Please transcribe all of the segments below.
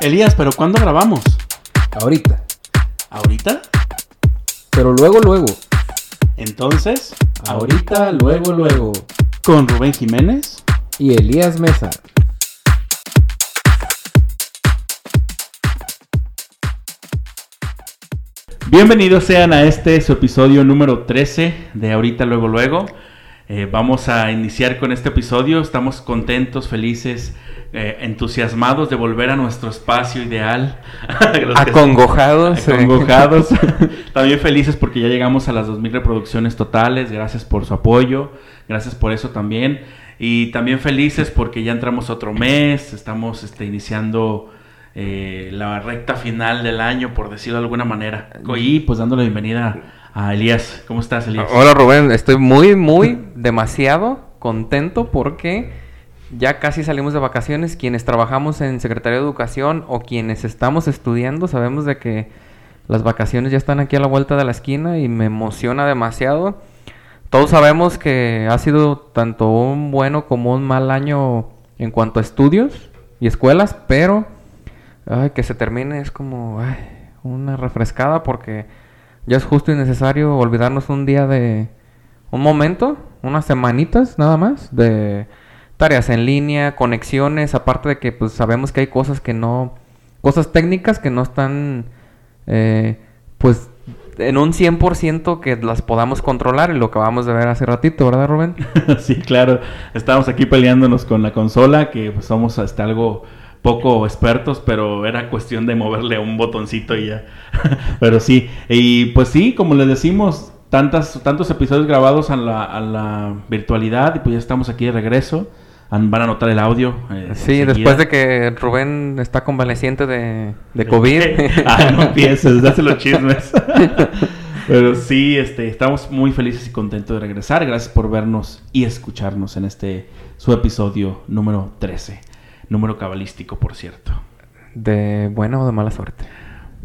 Elías, ¿pero cuándo grabamos? Ahorita. ¿Ahorita? Pero luego, luego. Entonces, Ahorita, luego, luego. con Rubén Jiménez. Y Elías Mesa. Bienvenidos sean a este su episodio número 13 de Ahorita Luego Luego. Eh, vamos a iniciar con este episodio. Estamos contentos, felices, eh, entusiasmados de volver a nuestro espacio ideal. Acongojados. También felices porque ya llegamos a las 2000 reproducciones totales. Gracias por su apoyo. Gracias por eso también. Y también felices porque ya entramos otro mes. Estamos este, iniciando eh, la recta final del año, por decirlo de alguna manera. Y pues dándole bienvenida a Elías. ¿Cómo estás, Elías? Hola Rubén, estoy muy, muy demasiado contento porque ya casi salimos de vacaciones. Quienes trabajamos en Secretaría de Educación o quienes estamos estudiando sabemos de que las vacaciones ya están aquí a la vuelta de la esquina y me emociona demasiado. Todos sabemos que ha sido tanto un bueno como un mal año en cuanto a estudios y escuelas, pero que se termine es como una refrescada porque ya es justo y necesario olvidarnos un día de un momento, unas semanitas nada más de tareas en línea, conexiones, aparte de que pues sabemos que hay cosas que no, cosas técnicas que no están eh, pues en un 100% que las podamos controlar y lo acabamos de ver hace ratito, ¿verdad Rubén? Sí, claro. Estábamos aquí peleándonos con la consola, que pues, somos hasta algo poco expertos, pero era cuestión de moverle un botoncito y ya. pero sí, y pues sí, como les decimos, tantas, tantos episodios grabados a la, a la virtualidad y pues ya estamos aquí de regreso. An- Van a notar el audio. eh, Sí, después de que Rubén está convaleciente de, de COVID. ah, no empieces, date los chismes. Pero sí, este, estamos muy felices y contentos de regresar. Gracias por vernos y escucharnos en este su episodio número 13. Número cabalístico, por cierto. ¿De buena o de mala suerte?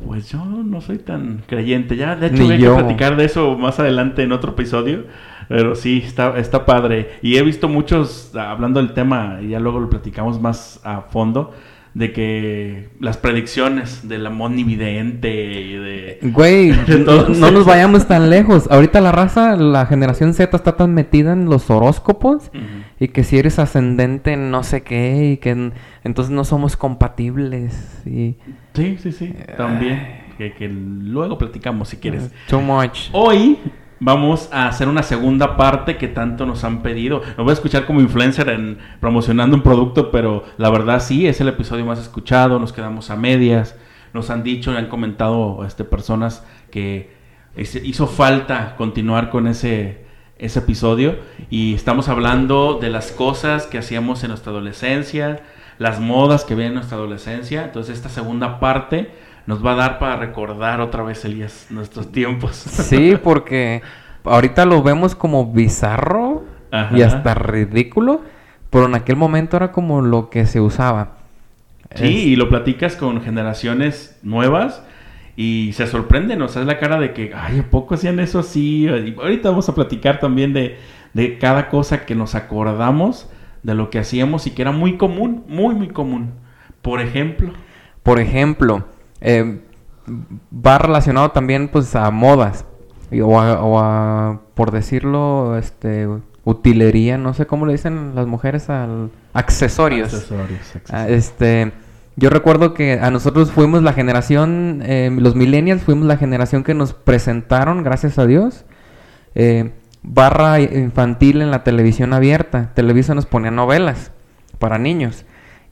Pues yo no soy tan creyente. Ya, de hecho, Ni voy a yo. platicar de eso más adelante en otro episodio. Pero sí, está, está padre. Y he visto muchos, ah, hablando del tema, y ya luego lo platicamos más a fondo, de que las predicciones de la monividente y de... Güey, De no, no nos vayamos tan lejos. Ahorita la raza, la generación Z está tan metida en los horóscopos Ujú. y que si eres ascendente en no sé qué y que en- entonces no somos compatibles y Sí, sí, sí, también. Que, que luego platicamos si quieres. too much. Hoy vamos a hacer una segunda parte que tanto nos han pedido. Me voy a escuchar como influencer en promocionando un producto, pero la verdad sí, es el episodio más escuchado. Nos quedamos a medias. Nos han dicho, han comentado este, personas que hizo falta continuar con ese, ese episodio. Y estamos hablando de las cosas que hacíamos en nuestra adolescencia, las modas que vienen en nuestra adolescencia. Entonces esta segunda parte nos va a dar para recordar otra vez, Elías, nuestros tiempos. Sí, porque ahorita lo vemos como bizarro Ajá. y hasta ridículo, pero en aquel momento era como lo que se usaba. Sí, y lo platicas con generaciones nuevas y se sorprenden, o sea, es la cara de que, ay, ¿a poco hacían eso así? Y ahorita vamos a platicar también de, de cada cosa que nos acordamos de lo que hacíamos y que era muy común, muy, muy común. Por ejemplo. Por ejemplo, eh, va relacionado también pues a modas o a, o a, por decirlo, este, utilería, no sé cómo le dicen las mujeres al accesorios. Accesorios, Ah, accesorios. este, yo recuerdo que a nosotros fuimos la generación, eh, los millennials fuimos la generación que nos presentaron, gracias a Dios, eh, barra infantil en la televisión abierta. Televisa nos ponía novelas para niños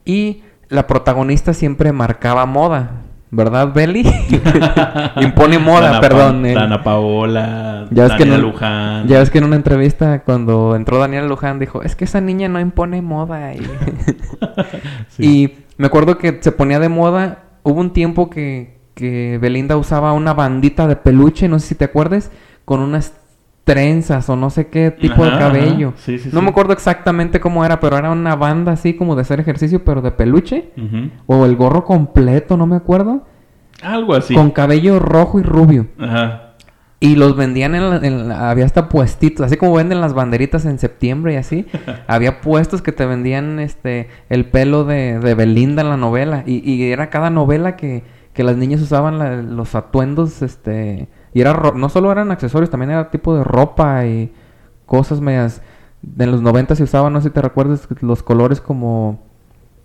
y la protagonista siempre marcaba moda, ¿verdad, Beli? Impone moda, Dana Pa- perdón. eh. Dana Paola, Ya ves, que Daniela en Luján. ya ves que en una entrevista cuando entró Daniela Luján dijo, es que esa niña no impone moda. Y, Sí. y me acuerdo que se ponía de moda, hubo un tiempo que, que Belinda usaba una bandita de peluche, no sé si te acuerdas, con unas trenzas o no sé qué tipo de cabello. ajá. Sí, sí, no sí. me acuerdo exactamente cómo era, pero era una banda así como de hacer ejercicio, pero de peluche. O el gorro completo, no me acuerdo. Algo así. Con cabello rojo y rubio. Ajá. Y los vendían en, la- en la- había hasta puestitos, así como venden las banderitas en septiembre y así. había puestos que te vendían este el pelo de, de Belinda en la novela. Y, y era cada novela que, que las niñas usaban la- los atuendos, este. Y era ro- no solo eran accesorios, también era tipo de ropa y cosas medias. En los 90 se usaban, no sé si te recuerdas, los colores como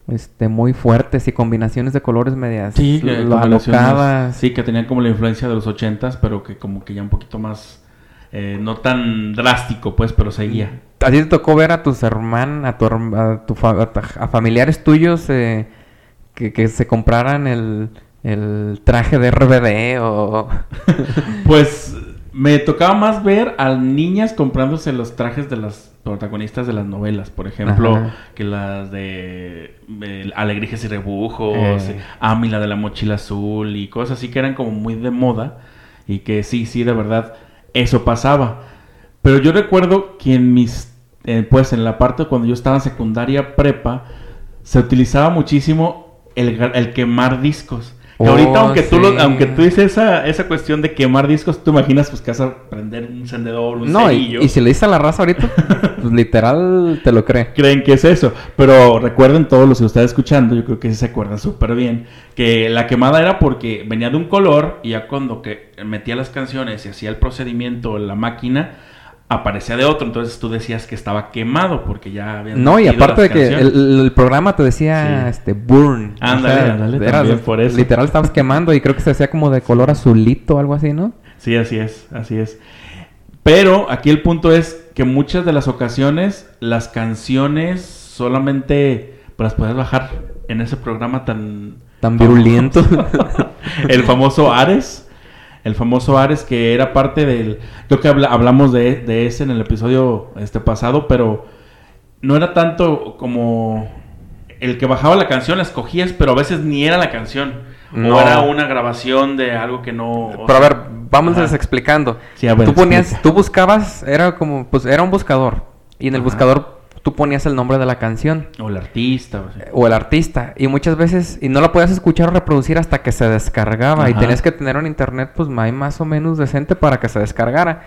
este muy fuertes y combinaciones de colores medias Sí, combinaciones- alocadas. Sí, que tenían como la influencia de los ochentas, pero que como que ya un poquito más, eh, no tan drástico, pues, pero seguía. ¿A ti te tocó ver a tus hermanos, a, tu, a, tu fa- a a familiares tuyos eh, que, que se compraran el, el traje de RBD o... Pues me tocaba más ver a niñas comprándose los trajes de las protagonistas de las novelas, por ejemplo, Ajá. que las de Alegrijes y Rebujos, Eh. eh, Ami, la de la mochila azul y cosas así que eran como muy de moda y que sí, sí, de verdad, eso pasaba. Pero yo recuerdo que en mis, eh, pues en la parte cuando yo estaba en secundaria prepa, se utilizaba muchísimo el, el quemar discos. Que Oh, ahorita, aunque tú, lo- aunque tú dices esa, esa cuestión de quemar discos, tú imaginas pues que vas a prender un encendedor, un No, y, cerillo. y si le dices a la raza ahorita, pues literal te lo cree. creen que es eso. Pero recuerden todos los que están escuchando, yo creo que sí se acuerdan súper bien, que la quemada era porque venía de un color y ya cuando que metía las canciones y hacía el procedimiento la máquina, aparecía de otro. Entonces tú decías que estaba quemado porque ya habían No, y aparte de que el, el programa te decía, Sí. este, burn. Ándale, ándale, por eso. Literal estabas quemando y creo que se hacía como de color azulito o algo así, ¿no? Sí, así es, así es. Pero aquí el punto es que muchas de las ocasiones las canciones solamente pues, las puedes bajar en ese programa tan... Tan virulento. el famoso Ares. El famoso Ares que era parte del... Creo que habla- hablamos de, de ese en el episodio este pasado, pero no era tanto como el que bajaba la canción, la escogías, pero a veces ni era la canción. No. O era una grabación de algo que no... Pero a ver, vamos ajá. explicando. Sí, a ver, tú ponías, explica. tú buscabas, era como, pues era un buscador. Y en el Ajá. buscador tú ponías el nombre de la canción. O el artista. o sea. O el artista. Y muchas veces, y no lo podías escuchar o reproducir hasta que se descargaba. Y tenías que tener un internet, pues más o menos decente para que se descargara.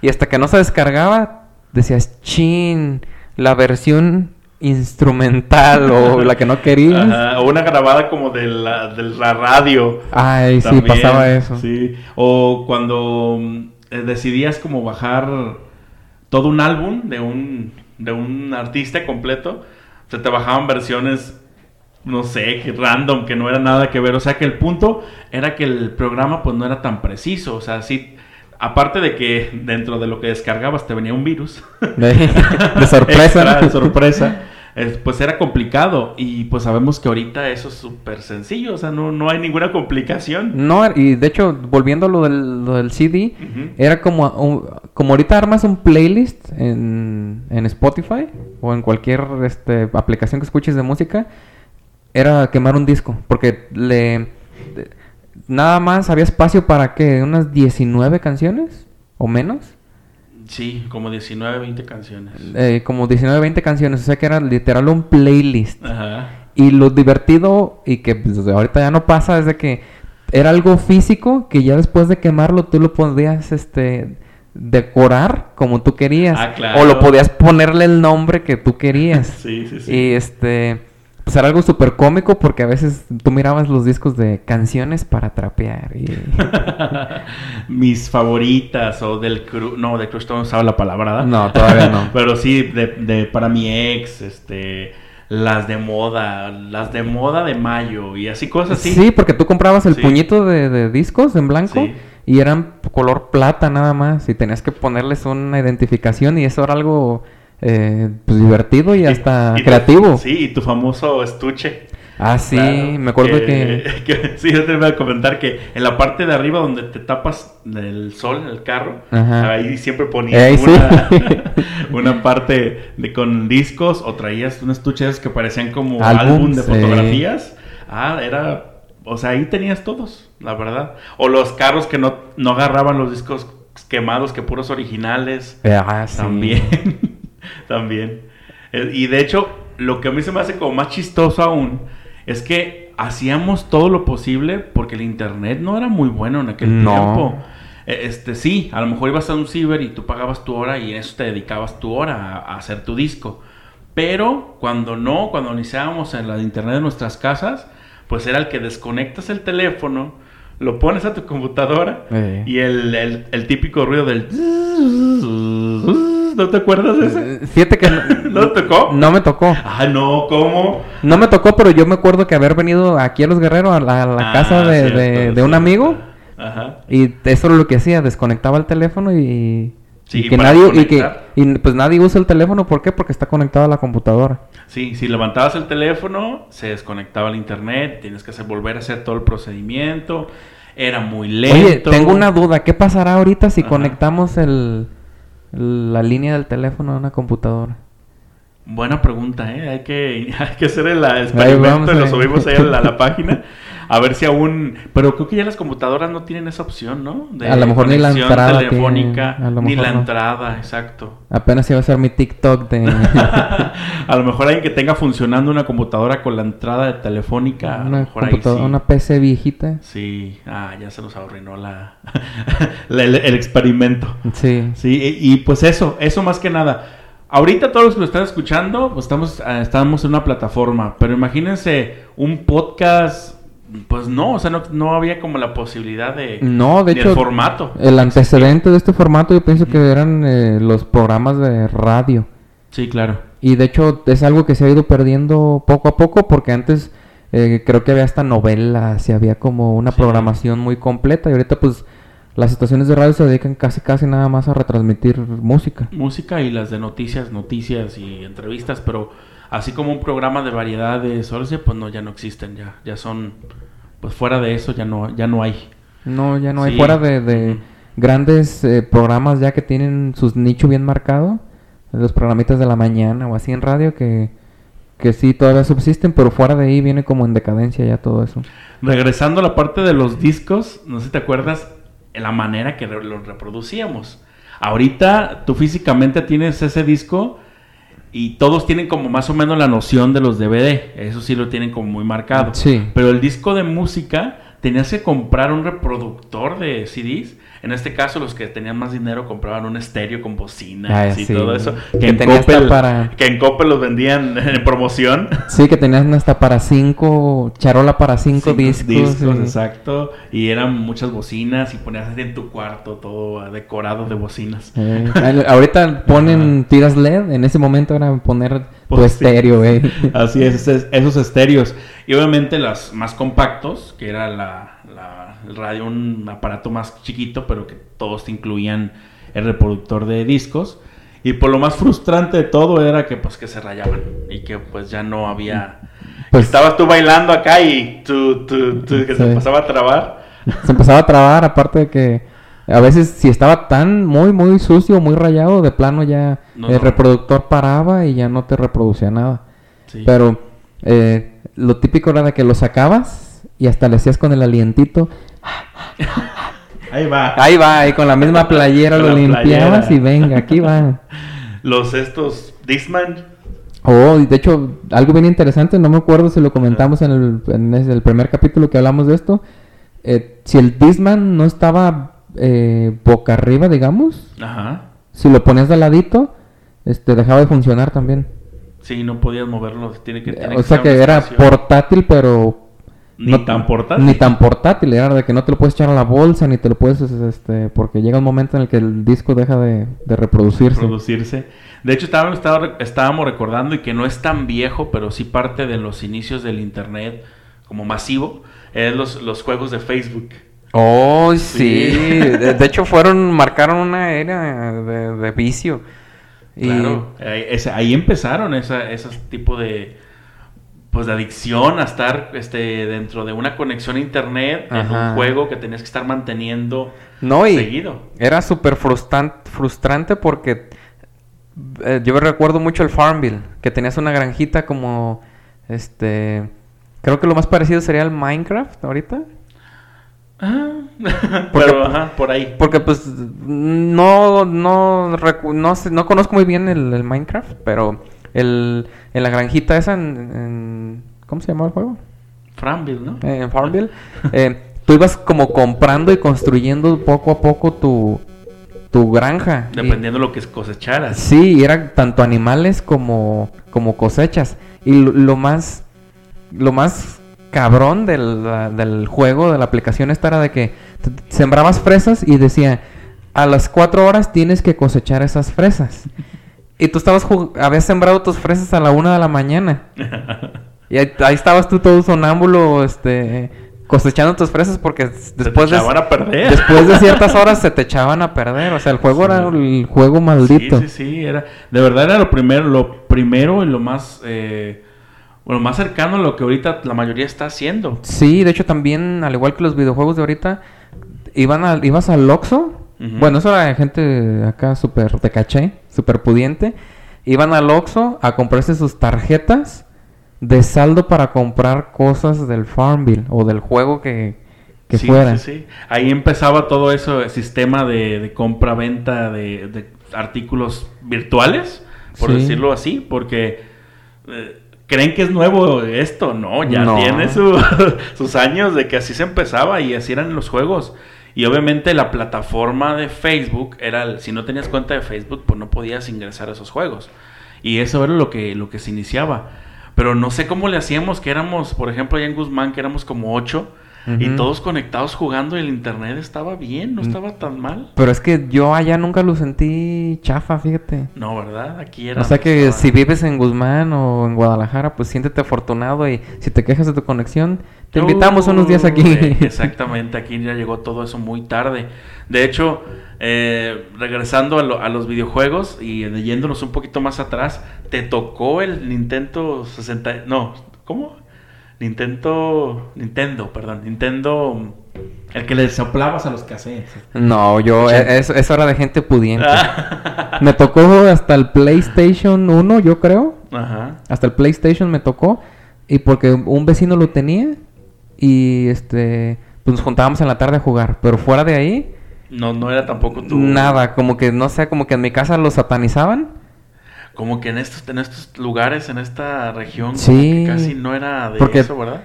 Y hasta que no se descargaba, decías, chin, la versión instrumental o la que no querías. Ajá, O una grabada como de la, de la radio. Ay, sí, pasaba eso. Sí. O cuando eh, decidías como bajar todo un álbum de un, de un artista completo, se te bajaban versiones, no sé, random, que no era nada que ver. O sea que el punto era que el programa pues no era tan preciso. O sea, sí, aparte de que dentro de lo que descargabas te venía un virus. De, de sorpresa. De sorpresa. Es- pues era complicado. Y pues sabemos que ahorita eso es súper sencillo, o sea, no, no hay ninguna complicación. No, y de hecho, volviendo a lo del, lo del CD, era como, un- como ahorita armas un playlist en, en Spotify o en cualquier este, aplicación que escuches de música, era quemar un disco, porque le nada más había espacio para que unas 19 canciones o menos, Sí, como 19, 20 canciones. eh, como 19, 20 canciones, o sea que era literal un playlist. Ajá. Y lo divertido y que pues, ahorita ya no pasa es de que era algo físico que ya después de quemarlo tú lo podías este decorar como tú querías Ah, claro. o lo podías ponerle el nombre que tú querías. Sí, sí, sí. Y este pues era algo súper cómico porque a veces tú mirabas los discos de canciones para trapear y Mis favoritas o del Cru... No, de Crush no usaba la palabra, ¿verdad? No, todavía no. Pero sí, de, de para mi ex, este... Las de moda, las de moda de mayo y así cosas así. Sí, porque tú comprabas el Sí. puñito de, de discos en blanco Sí. y eran color plata nada más y tenías que ponerles una identificación y eso era algo eh, pues, divertido y hasta y creativo. sí, y tu famoso estuche. Ah, sí, Claro, me acuerdo que... que- sí, yo te iba a comentar que en la parte de arriba donde te tapas del sol en el carro, Ajá. ahí siempre ponías sí. una, parte de, con discos o traías un estuche de esos que parecían como álbum de eh. fotografías. Ah, era... O sea, ahí tenías todos, la verdad. O los carros que no, no agarraban los discos quemados, que puros originales. Ah, sí. También, también. Eh, Y de hecho, lo que a mí se me hace como más chistoso aún es que hacíamos todo lo posible porque el internet no era muy bueno en aquel No. tiempo. Eh, Este, sí, a lo mejor ibas a un ciber y tú pagabas tu hora y en eso te dedicabas tu hora a, a hacer tu disco. Pero cuando no, cuando iniciábamos en la internet de nuestras casas, pues era el que desconectas el teléfono, lo pones a tu computadora Eh. y el, el- el típico ruido del... ¿No te acuerdas de ese? Eh, Fíjate que... ¿No te tocó? No me tocó. Ah, no, ¿cómo? No me tocó, pero yo me acuerdo que haber venido aquí a Los Guerreros a la, a la Ah, casa de, cierto, de- de un amigo Ajá. y eso era lo que hacía, desconectaba el teléfono y... Sí, y que nadie y que y pues nadie usa el teléfono ¿por qué? porque está conectado a la computadora Sí, si levantabas el teléfono, se desconectaba el internet, tienes que hacer, volver a hacer todo el procedimiento, era muy lento. Oye, tengo una duda. ¿Qué pasará ahorita si Ajá. conectamos el, la línea del teléfono a una computadora? Buena pregunta, ¿eh? Hay que, hay que hacer el experimento y lo eh. subimos ahí a la, a la página. A ver si aún... Pero creo que ya las computadoras no tienen esa opción, ¿no? De A lo mejor ni la entrada telefónica, tiene, ni la no. entrada, exacto. Apenas iba a ser mi TikTok de a lo mejor alguien que tenga funcionando una computadora con la entrada de telefónica, a lo una, mejor ahí sí. una PC viejita. Sí, ah, ya se nos arruinó la, la- el, el experimento. Sí. Sí, y, y pues eso, eso más que nada. Ahorita todos los que lo están escuchando, pues estamos, eh, estamos en una plataforma, pero imagínense un podcast, pues no, o sea, no, no había como la posibilidad de... No, de hecho, el formato. el antecedente de este formato yo pienso que eran eh, los programas de radio. Sí, claro. Y de hecho es algo que se ha ido perdiendo poco a poco porque antes eh, creo que había hasta novelas y había como una Sí. programación muy completa y ahorita pues las estaciones de radio se dedican casi casi nada más a retransmitir música. Música y las de noticias, noticias y entrevistas, pero así como un programa de variedades, o algo así, pues no, ya no existen, ya, ya son, pues fuera de eso ya no, ya no hay. No, ya no hay Sí. fuera de, grandes eh, programas ya que tienen sus nicho bien marcado, los programitas de la mañana o así en radio que, que sí todavía subsisten, pero fuera de ahí viene como en decadencia ya todo eso. Regresando a la parte de los discos, no sé si te acuerdas la manera que los reproducíamos. Ahorita tú físicamente tienes ese disco y todos tienen como más o menos la noción de los DVD. Eso sí lo tienen como muy marcado. Sí. Pero el disco de música tenías que comprar un reproductor de CDs. En este caso, los que tenían más dinero compraban un estéreo con bocinas Ah, y sí. todo eso. Que Que, en Coppel, para- que en Coppel los vendían en promoción. Sí, que tenían hasta para cinco, charola para cinco, Cinco discos. sí. exacto. Y eran muchas bocinas y ponías en tu cuarto todo decorado de bocinas. Eh, ahorita ponen tiras LED, en ese momento era poner tu Pues sí. estéreo, eh. Así es, es- esos estéreos. Y obviamente las más compactos, que era la, la- el radio, un aparato más chiquito, pero que todos te incluían el reproductor de discos. Y por lo más frustrante de todo era que pues que se rayaban y que pues ya no había... Pues- Estabas tú bailando acá y tú, tú, tú, que se Sí. pasaba a trabar. Se empezaba a trabar, aparte de que a veces si estaba tan muy, muy sucio, muy rayado, de plano ya No, el no. reproductor paraba y ya no te reproducía nada. Sí. Pero eh, lo típico era de que lo sacabas y hasta le hacías con el alientito. Ahí va. Ahí va, ahí con la misma playera Con lo limpiabas y venga, aquí va. Los estos Discman. Oh, y de hecho, algo bien interesante, no me acuerdo si lo comentamos en el, en el primer capítulo que hablamos de esto, eh, si el Disman no estaba eh, boca arriba, digamos, Ajá. si lo ponías de ladito, este, dejaba de funcionar también. Sí, no podías moverlo. Tiene que, tiene o sea que era espacio- portátil, pero Ni tan portátil. Ni tan portátil, era de que no te lo puedes echar a la bolsa, ni te lo puedes, este, porque llega un momento en el que el disco deja de, de reproducirse. producirse. De hecho, estábamos, estaba- estábamos recordando y que no es tan viejo, pero sí parte de los inicios del Internet como masivo, es los, los juegos de Facebook. Oh, sí. Sí. De, de hecho, fueron, marcaron una era de, de vicio. Y- Claro, ahí, ese- ahí empezaron esa, esos tipo de pues de adicción a estar este dentro de una conexión a internet en un juego que tenías que estar manteniendo No, y seguido. era súper frustran- frustrante porque eh, yo recuerdo mucho el Farmville, que tenías una granjita como, este, creo que lo más parecido sería el Minecraft ahorita. Ah, Porque- pero ajá, por ahí. Porque pues no, no, no, sé- no conozco muy bien el, el Minecraft, pero el, en la granjita esa, en, en- ¿cómo se llamaba el juego? Framville, ¿no? Eh, en Farmville, eh, tú ibas como comprando y construyendo poco a poco tu, tu granja. Dependiendo de lo que cosecharas. Sí, y eran tanto animales como, como cosechas. Y lo, lo más lo más cabrón del, del juego, de la aplicación esta era de que sembrabas fresas y decía, a las cuatro horas tienes que cosechar esas fresas. Y tú estabas habías sembrado tus fresas a la una de la mañana. Y ahí, ahí estabas tú todo sonámbulo, este, cosechando tus fresas porque después te de, echaban a perder. después de ciertas horas se te echaban a perder. O sea, el juego era el juego maldito. Sí, sí, sí, era, de verdad era lo primero, lo primero y lo más, eh, bueno, más cercano a lo que ahorita la mayoría está haciendo. Sí, de hecho también, al igual que los videojuegos de ahorita, iban al, ibas al Oxxo. Bueno, eso era gente acá súper de caché, súper pudiente. Iban al Oxxo a comprarse sus tarjetas de saldo para comprar cosas del Farmville o del juego que, que Sí, fuera. sí, sí. Ahí empezaba todo eso, el sistema de, de compra-venta de, de artículos virtuales, por decirlo así, porque eh, creen que es nuevo esto, no, ya No. tiene su- sus años de que así se empezaba y así eran los juegos. Y obviamente la plataforma de Facebook era, si no tenías cuenta de Facebook, pues no podías ingresar a esos juegos. Y eso era lo que, lo que se iniciaba. Pero no sé cómo le hacíamos, que éramos, por ejemplo, allá en Guzmán, que éramos como ocho, y todos conectados jugando y el internet estaba bien, no Mm. estaba tan mal. Pero es que yo allá nunca lo sentí chafa, fíjate. No, ¿verdad? Aquí era. O sea que estaba- si vives en Guzmán o en Guadalajara, pues siéntete afortunado y si te quejas de tu conexión, te invitamos unos días aquí. Uy, Exactamente, aquí ya llegó todo eso muy tarde. De hecho, eh, regresando a, lo- a los videojuegos y eh, yéndonos un poquito más atrás, te tocó el Nintendo 60. No, ¿cómo? Nintendo. Nintendo, perdón. Nintendo. El que le soplabas a los cassettes. No, yo, Sí. e- eso, eso era de gente pudiente. Ah. Me tocó hasta el PlayStation 1, yo creo. Ajá. Hasta el PlayStation me tocó. Y porque un vecino lo tenía. Y este, pues nos juntábamos en la tarde a jugar. Pero fuera de ahí, No, no era tampoco tu. nada. Como que, no sé, como que en mi casa lo satanizaban. Como que en estos, en estos lugares, en esta región, Sí. que casi no era de Porque eso, ¿verdad?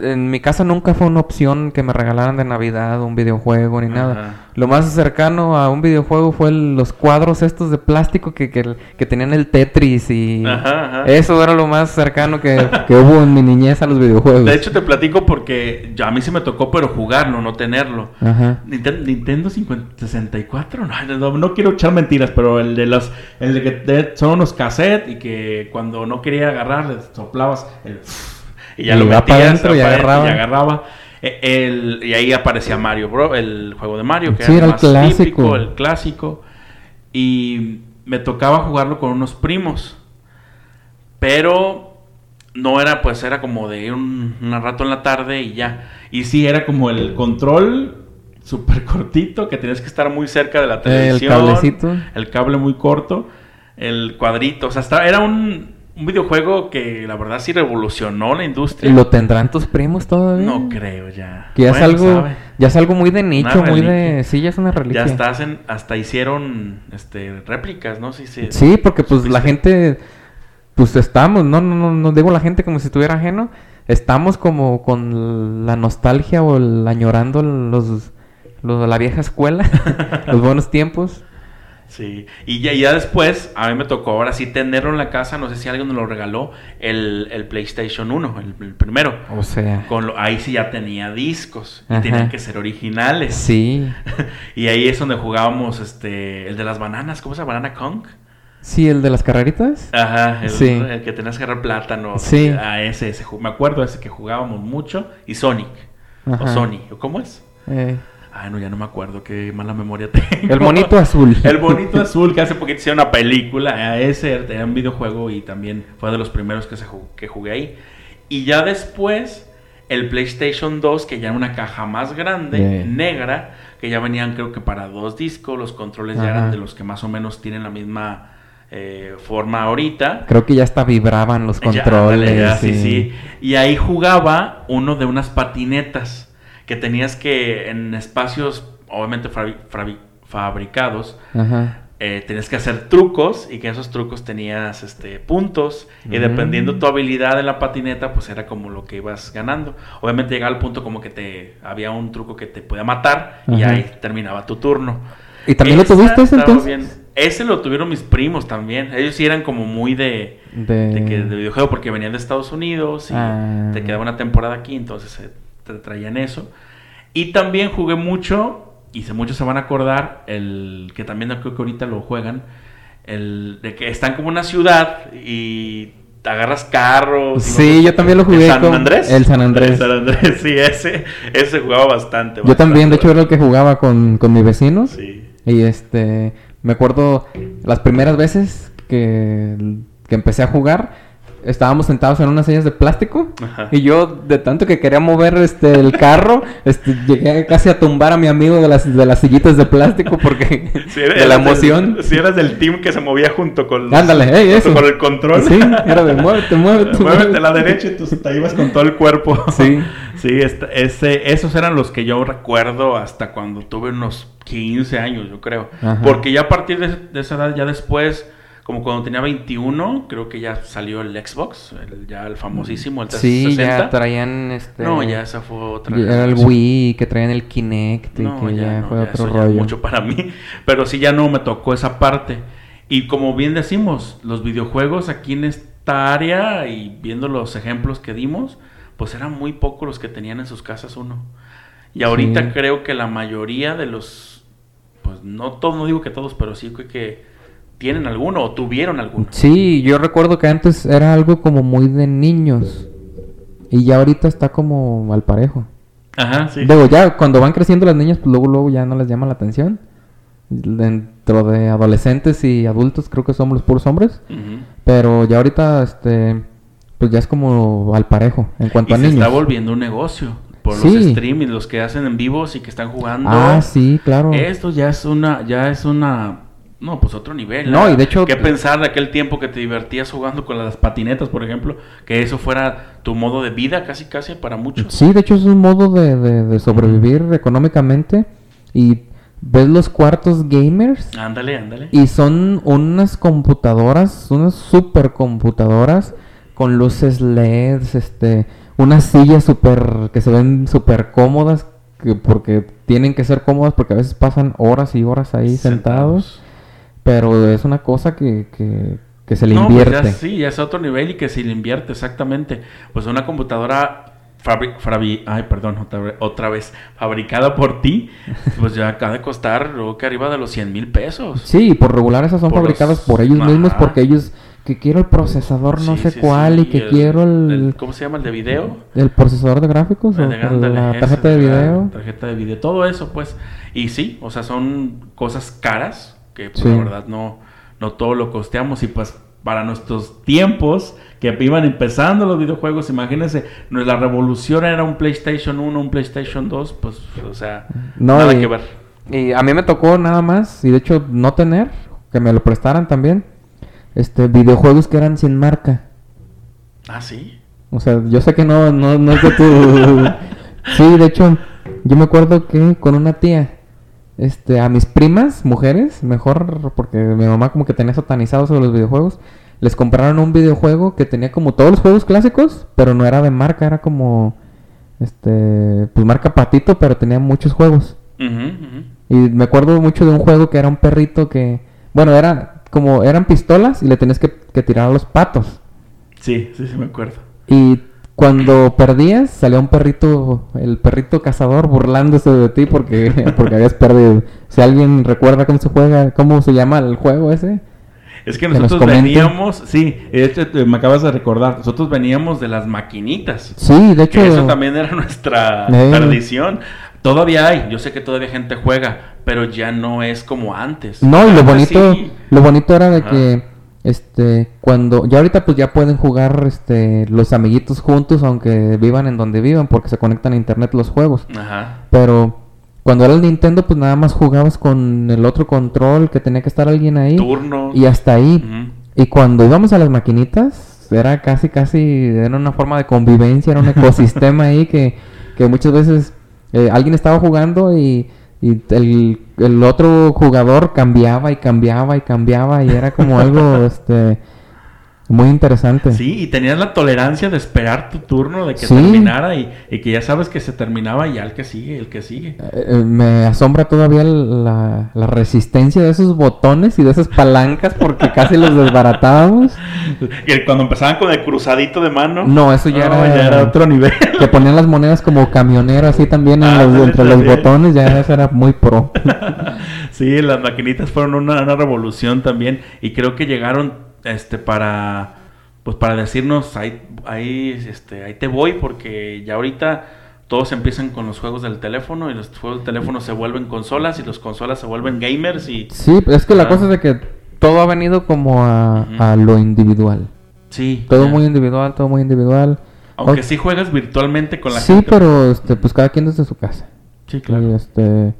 En mi casa nunca fue una opción que me regalaran de Navidad un videojuego ni Ajá. nada. Lo más cercano a un videojuego fue el- los cuadros estos de plástico que, que, que tenían el Tetris y Ajá, ajá. eso era lo más cercano que, que hubo en mi niñez a los videojuegos. De hecho, te platico porque ya a mí sí me tocó, pero jugarlo, no tenerlo. Ajá. Ninten- Nintendo 50 64, no, no, no quiero echar mentiras, pero el de los, el de que son unos cassettes y que cuando no quería agarrar le soplabas el y ya Y lo metías adentro y pa' agarraba. y agarraba. E- el- y ahí aparecía Mario Bro, el juego de Mario, que Sí, era el el más clásico. típico, el clásico. Y me tocaba jugarlo con unos primos. Pero no era, pues era como de un, un rato en la tarde y ya. Y sí, era como el control súper cortito, que tenías que estar muy cerca de la El televisión. cablecito. El cable muy corto. El cuadrito. O sea, estaba- era un, un videojuego que la verdad sí revolucionó la industria. ¿Y lo tendrán tus primos todavía? No creo ya. Que ya Bueno, es algo, sabe. ya es algo muy de nicho, muy de, sí, ya es una reliquia. Ya hasta hacen, hasta hicieron este réplicas, ¿no? Sí, sí. Sí, porque pues la gente, pues estamos, no, no, no, no digo la gente como si estuviera ajeno, estamos como con la nostalgia o el añorando los, los la vieja escuela, los buenos tiempos. Sí, y ya, ya después, a mí me tocó ahora sí tenerlo en la casa, no sé si alguien nos lo regaló, el, el PlayStation 1, el, el primero. O sea, Con lo- ahí sí ya tenía discos y tenían que ser originales. sí. y ahí es donde jugábamos este, el de las bananas, ¿cómo se llama? ¿Banana Kong? Sí, el de las carreritas. Ajá, el, Sí. el que tenías que agarrar plátano. Sí. A ese, ese, ju- me acuerdo ese que jugábamos mucho. Y Sonic. O. Sony, ¿o ¿cómo es? Eh, Ay, no, ya no me acuerdo, qué mala memoria tengo. el monito azul. El bonito azul, que hace poquito hicieron una película. Ese era un videojuego y también fue de los primeros que, se que jugué ahí. Y ya después, el PlayStation 2, que ya era una caja más grande, negra, que ya venían creo que para dos discos. Los controles ya eran de los que más o menos tienen la misma eh, forma ahorita. Creo que ya hasta vibraban los Ya, controles. ándale, ya, sí, sí. Y ahí jugaba uno de unas patinetas que tenías que en espacios obviamente fabricados Ajá. eh, tenías que hacer trucos y que esos trucos tenías este puntos y dependiendo tu habilidad en la patineta pues era como lo que ibas ganando obviamente llegaba al punto como que te había un truco que te podía matar y ahí terminaba tu turno ¿Y también lo tuviste ese entonces? bien. ese lo tuvieron mis primos también ellos sí eran como muy de De... de, que, de videojuego porque venían de Estados Unidos y Ah. te quedaba una temporada aquí, entonces eh, traían eso. Y también jugué mucho, y se, muchos se van a acordar, el que también creo que ahorita lo juegan, el de que están como una ciudad y te agarras carros. Sí, yo también lo ¿El jugué San con- Andrés? el San Andrés. El San Andrés, sí, ese, ese jugaba bastante. Yo también, de hecho, era el que jugaba con, con mis vecinos. Sí. Y este, me acuerdo las primeras veces que, que empecé a jugar, estábamos sentados en unas sillas de plástico Ajá. y yo de tanto que quería mover este el carro, este, llegué casi a tumbar a mi amigo de las, de las sillitas de plástico porque eres de la del- emoción. Si eras del team que se movía junto con, los- Ándale, ey, junto eso. con el control. Sí, era de muévete, muévete. Muévete a la derecha y tú te ibas con todo el cuerpo. Sí. Sí, esta- ese, esos eran los que yo recuerdo hasta cuando tuve unos 15 años, yo creo. Ajá. Porque ya a partir de, de esa edad, ya después, como cuando tenía 21, creo que ya salió el Xbox, el- ya el famosísimo, el Sí, 360. ya traían este No, ya esa fue otra. ya era el. Wii que traían el Kinect y No, que ya, ya, no, fue ya otro eso ya rollo. mucho para mí. Pero sí ya no me tocó esa parte. Y como bien decimos, los videojuegos aquí en esta área y viendo los ejemplos que dimos, pues eran muy pocos los que tenían en sus casas uno. Y ahorita Sí. creo que la mayoría de los, pues no todos, no digo que todos, pero sí que tienen alguno o tuvieron alguno. Sí, yo recuerdo que antes era algo como muy de niños. Y ya ahorita está como al parejo. Ajá, sí. Luego ya cuando van creciendo las niñas, pues luego luego ya no les llama la atención. Dentro de adolescentes y adultos creo que somos los puros hombres. Pero ya ahorita este pues ya es como al parejo en cuanto Y a se niños. está volviendo un negocio. Por los Sí. streaming, los que hacen en vivos y que están jugando. Ah, sí, claro. Esto ya es una, ya es una, no, pues otro nivel. No, ¿eh? y de hecho- ¿Qué pensar de aquel tiempo que te divertías jugando con las patinetas, por ejemplo? Que eso fuera tu modo de vida casi, casi para muchos. Sí, de hecho es un modo de, de- de sobrevivir económicamente. Y ves los cuartos gamers Ándale, ándale. y son unas computadoras, unas super computadoras con luces LEDs, este, unas sillas super que se ven súper cómodas que porque tienen que ser cómodas porque a veces pasan horas y horas ahí sentados. Pero es una cosa que, que, que se le No, pues invierte. ya sí, ya es otro nivel y que se le invierte, exactamente. Pues una computadora ay, perdón, otra, otra vez, fabricada por ti, pues ya acaba de costar, creo que arriba de los 100 mil pesos. Sí, por regular esas son Por fabricadas los- por ellos mismos porque ellos que quiero el procesador no Sí, sé sí, cuál sí, y que quiero el, el- ¿Cómo se llama el de video? el procesador de gráficos o de- la ese, tarjeta de la video. Tarjeta de video, todo eso, pues. Y sí, o sea, son cosas caras que, pues, Sí. la verdad, no, no todo lo costeamos. Y pues, para nuestros tiempos que iban empezando los videojuegos, imagínense, la revolución era un PlayStation 1, un PlayStation 2, pues, o sea, No, nada y- que ver. Y a mí me tocó nada más, y de hecho no tener, que me lo prestaran también, este videojuegos que eran sin marca. Ah, sí. O sea, yo sé que no, no, no es de tu... sí, de hecho, yo me acuerdo que con una tía, este, a mis primas, mujeres, mejor, porque mi mamá como que tenía satanizado sobre los videojuegos, les compraron un videojuego que tenía como todos los juegos clásicos, pero no era de marca, era como este, pues marca Patito, pero tenía muchos juegos. Y me acuerdo mucho de un juego que era un perrito que, bueno, era como eran pistolas y le tenías que, que tirar a los patos. Sí, sí, sí, me acuerdo. Y cuando perdías, salía un perrito, el perrito cazador burlándose de ti porque, porque habías perdido. Si alguien recuerda cómo se juega, cómo se llama el juego ese. Es que Que nos nosotros veníamos, sí, de hecho, te- me acabas de recordar, nosotros veníamos de las maquinitas. Sí, de hecho. Que eso también era nuestra Eh. perdición. Todavía hay, yo sé que todavía gente juega, pero ya no es como antes. No, y lo Antes bonito, sí. lo bonito era de Ajá. que este cuando ya ahorita pues ya pueden jugar este los amiguitos juntos aunque vivan en donde vivan porque se conectan a internet los juegos. Ajá. Pero cuando era el Nintendo pues nada más jugabas con el otro control que tenía que estar alguien ahí Turno. y hasta ahí. Y cuando íbamos a las maquinitas era casi casi era una forma de convivencia, era un ecosistema ahí que, que muchas veces eh, alguien estaba jugando y, y el, el otro jugador cambiaba y cambiaba y cambiaba y era como algo este muy interesante. Sí, y tenías la tolerancia de esperar tu turno, de que Sí. terminara y, y que ya sabes que se terminaba y ya el que sigue, el que sigue. Eh, eh, me asombra todavía la, la resistencia de esos botones y de esas palancas porque casi los desbaratábamos. Que cuando empezaban con el cruzadito de mano. No, eso ya no, era- ya era otro nivel. Que ponían las monedas como camionero así también en Ah, los- entre los botones, ya eso era muy pro. sí, las maquinitas fueron una, una revolución también y creo que llegaron este para pues para decirnos ahí ahí este ahí te voy porque ya ahorita todos empiezan con los juegos del teléfono y los juegos del teléfono se vuelven consolas y los consolas se vuelven gamers y Sí, es que la cosa es de que todo ha venido como a, a lo individual. sí, Todo muy individual, todo muy individual. aunque Ok. sí juegas virtualmente con la sí, gente. pero este, pues cada quien desde su casa. Sí, Y, claro. este,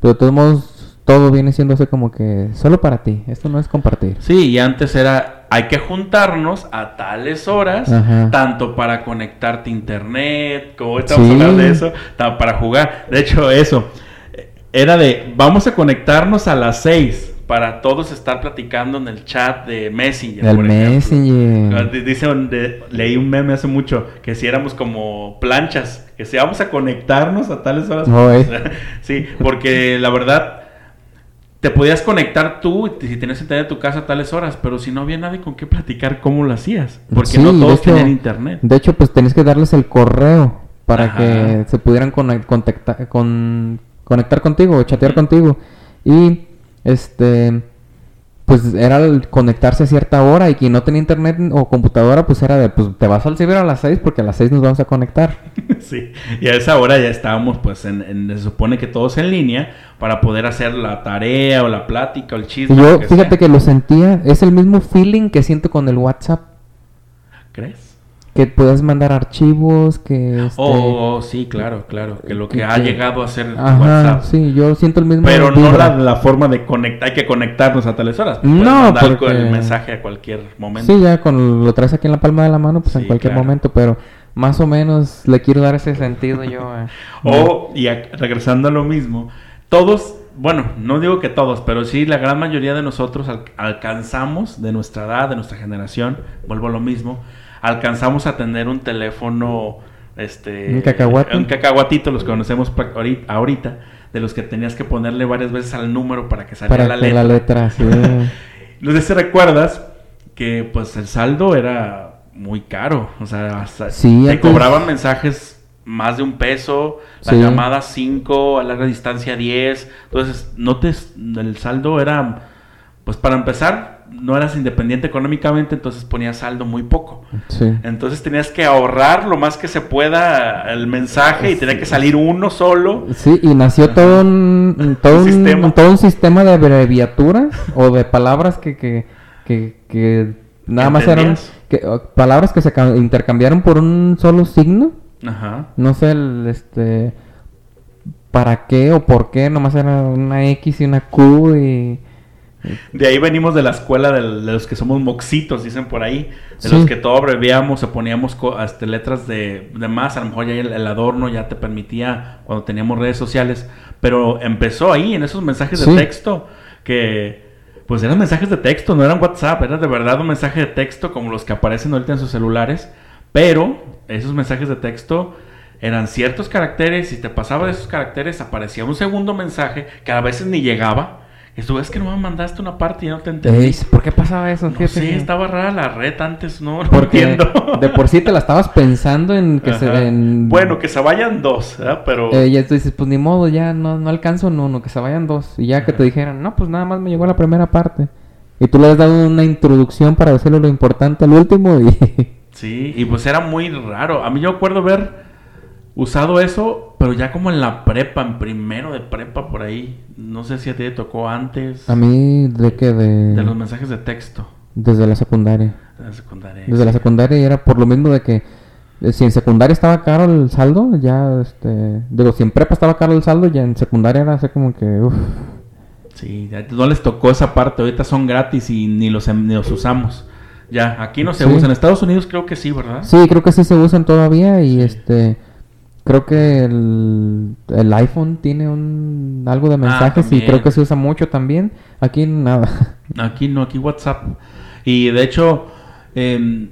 pero de todos modos, todo viene siendo así como que solo para ti. Esto no es compartir. Sí, y antes era, hay que juntarnos a tales horas, Ajá. tanto para conectarte a internet, como ahorita Sí. hablar de eso, para jugar. De hecho, eso, eh, era de, vamos a conectarnos a las 6 para todos estar platicando en el chat de Messenger. El por. Ah, Messenger. di- Dice, donde- leí un meme hace mucho, que si éramos como planchas, que si vamos a conectarnos a tales horas. Oy. sí, porque la verdad, te podías conectar tú si tenías internet en tu casa a tales horas, pero si no había nadie con qué platicar, ¿cómo lo hacías? Porque Sí, no todos hecho- tenían internet. De hecho, pues tenés que darles el correo para Ajá. que se pudieran conec- contacta- con, conectar contigo chatear contigo. Y este pues era el conectarse a cierta hora y quien no tenía internet o computadora pues era de pues te vas al ciber a las 6 porque a las 6 nos vamos a conectar. sí, y a esa hora ya estábamos, pues, en, en- se supone que todos en línea para poder hacer la tarea o la plática o el chisme. yo que fíjate sea. que lo sentía, es el mismo feeling que siento con el WhatsApp, ¿Crees? Que puedes mandar archivos, que este, Oh, sí, claro, claro, que lo que, que- ha que- llegado a ser Ajá, WhatsApp. sí, yo siento el mismo Pero no la, la forma de conectar, hay que conectarnos a tales horas. No, mandar el- porque- el mensaje a cualquier momento. Sí, ya con lo traes aquí en la palma de la mano, pues en Sí, cualquier claro. momento, pero más o menos le quiero dar ese sentido yo. eh. O, y a- regresando a lo mismo, todos, bueno, no digo que todos, pero sí la gran mayoría de nosotros al- alcanzamos, de nuestra edad, de nuestra generación, vuelvo a lo mismo, alcanzamos a tener un teléfono, este... ¿Un cacahuate? Un cacahuatito, los conocemos ahorita, de los que tenías que ponerle varias veces al número para que saliera para la que letra. la letra, sí. No sé si recuerdas que pues el saldo era muy caro. O sea, hasta Sí, te cobraban mensajes más de un peso, las Sí. llamadas 5, a larga distancia 10. Entonces, no te, el saldo era, pues para empezar, no eras independiente económicamente, entonces ponías saldo muy poco. sí. Entonces tenías que ahorrar lo más que se pueda el mensaje y tenía que salir uno solo. Sí, y nació todo un, todo Un un, sistema. todo un sistema de abreviaturas o de palabras que, que, que, que nada más eran palabras que se ca- intercambiaron por un solo signo. Ajá. No sé, el, este, para qué o por qué, nomás era una X y una Q y... De ahí venimos de la escuela de, los que somos moxitos, dicen por ahí. De Sí. los que todo abreviamos o poníamos co- este, letras de, de más. A lo mejor ya el, el adorno ya te permitía cuando teníamos redes sociales. Pero empezó ahí, en esos mensajes de texto, que Pues eran mensajes de texto, no eran WhatsApp, era de verdad un mensaje de texto como los que aparecen ahorita en sus celulares, pero esos mensajes de texto eran ciertos caracteres y te pasaba de esos caracteres aparecía un segundo mensaje que a veces ni llegaba. Y tú ves que no me mandaste una parte y no te entendí. Ey, ¿Por qué pasaba eso? No que- estaba rara la red antes, no, no Porque entiendo. de por sí te la estabas pensando en que se... En- Bueno, que se vayan dos, ¿verdad? Pero... Eh, ya tú dices, pues ni modo, ya no, no alcanzo, no, no, que se vayan dos. Y ya que te dijeran, no, pues nada más me llegó la primera parte. Y tú le has dado una introducción para decirle lo importante al último y... Sí, y pues era muy raro. A mí yo acuerdo haber usado eso, pero ya como en la prepa, en primero de prepa por ahí. No sé si a ti te tocó antes A mí, ¿de qué? De... de los mensajes de texto Desde la secundaria. la secundaria. Desde la secundaria y era por lo mismo de que eh, si en secundaria estaba caro el saldo, ya este, digo, si en prepa estaba caro el saldo, ya en secundaria era así como que, uff. Sí, ya no les tocó esa parte. Ahorita son gratis y ni los, em- ni los usamos. Ya, aquí no se Sí. usan. En Estados Unidos creo que sí, ¿verdad? Sí, creo que sí se usan todavía y este, creo que el, el iPhone tiene un algo de mensajes y creo que se usa mucho también. Aquí nada. Aquí no, aquí WhatsApp. Y de hecho, em,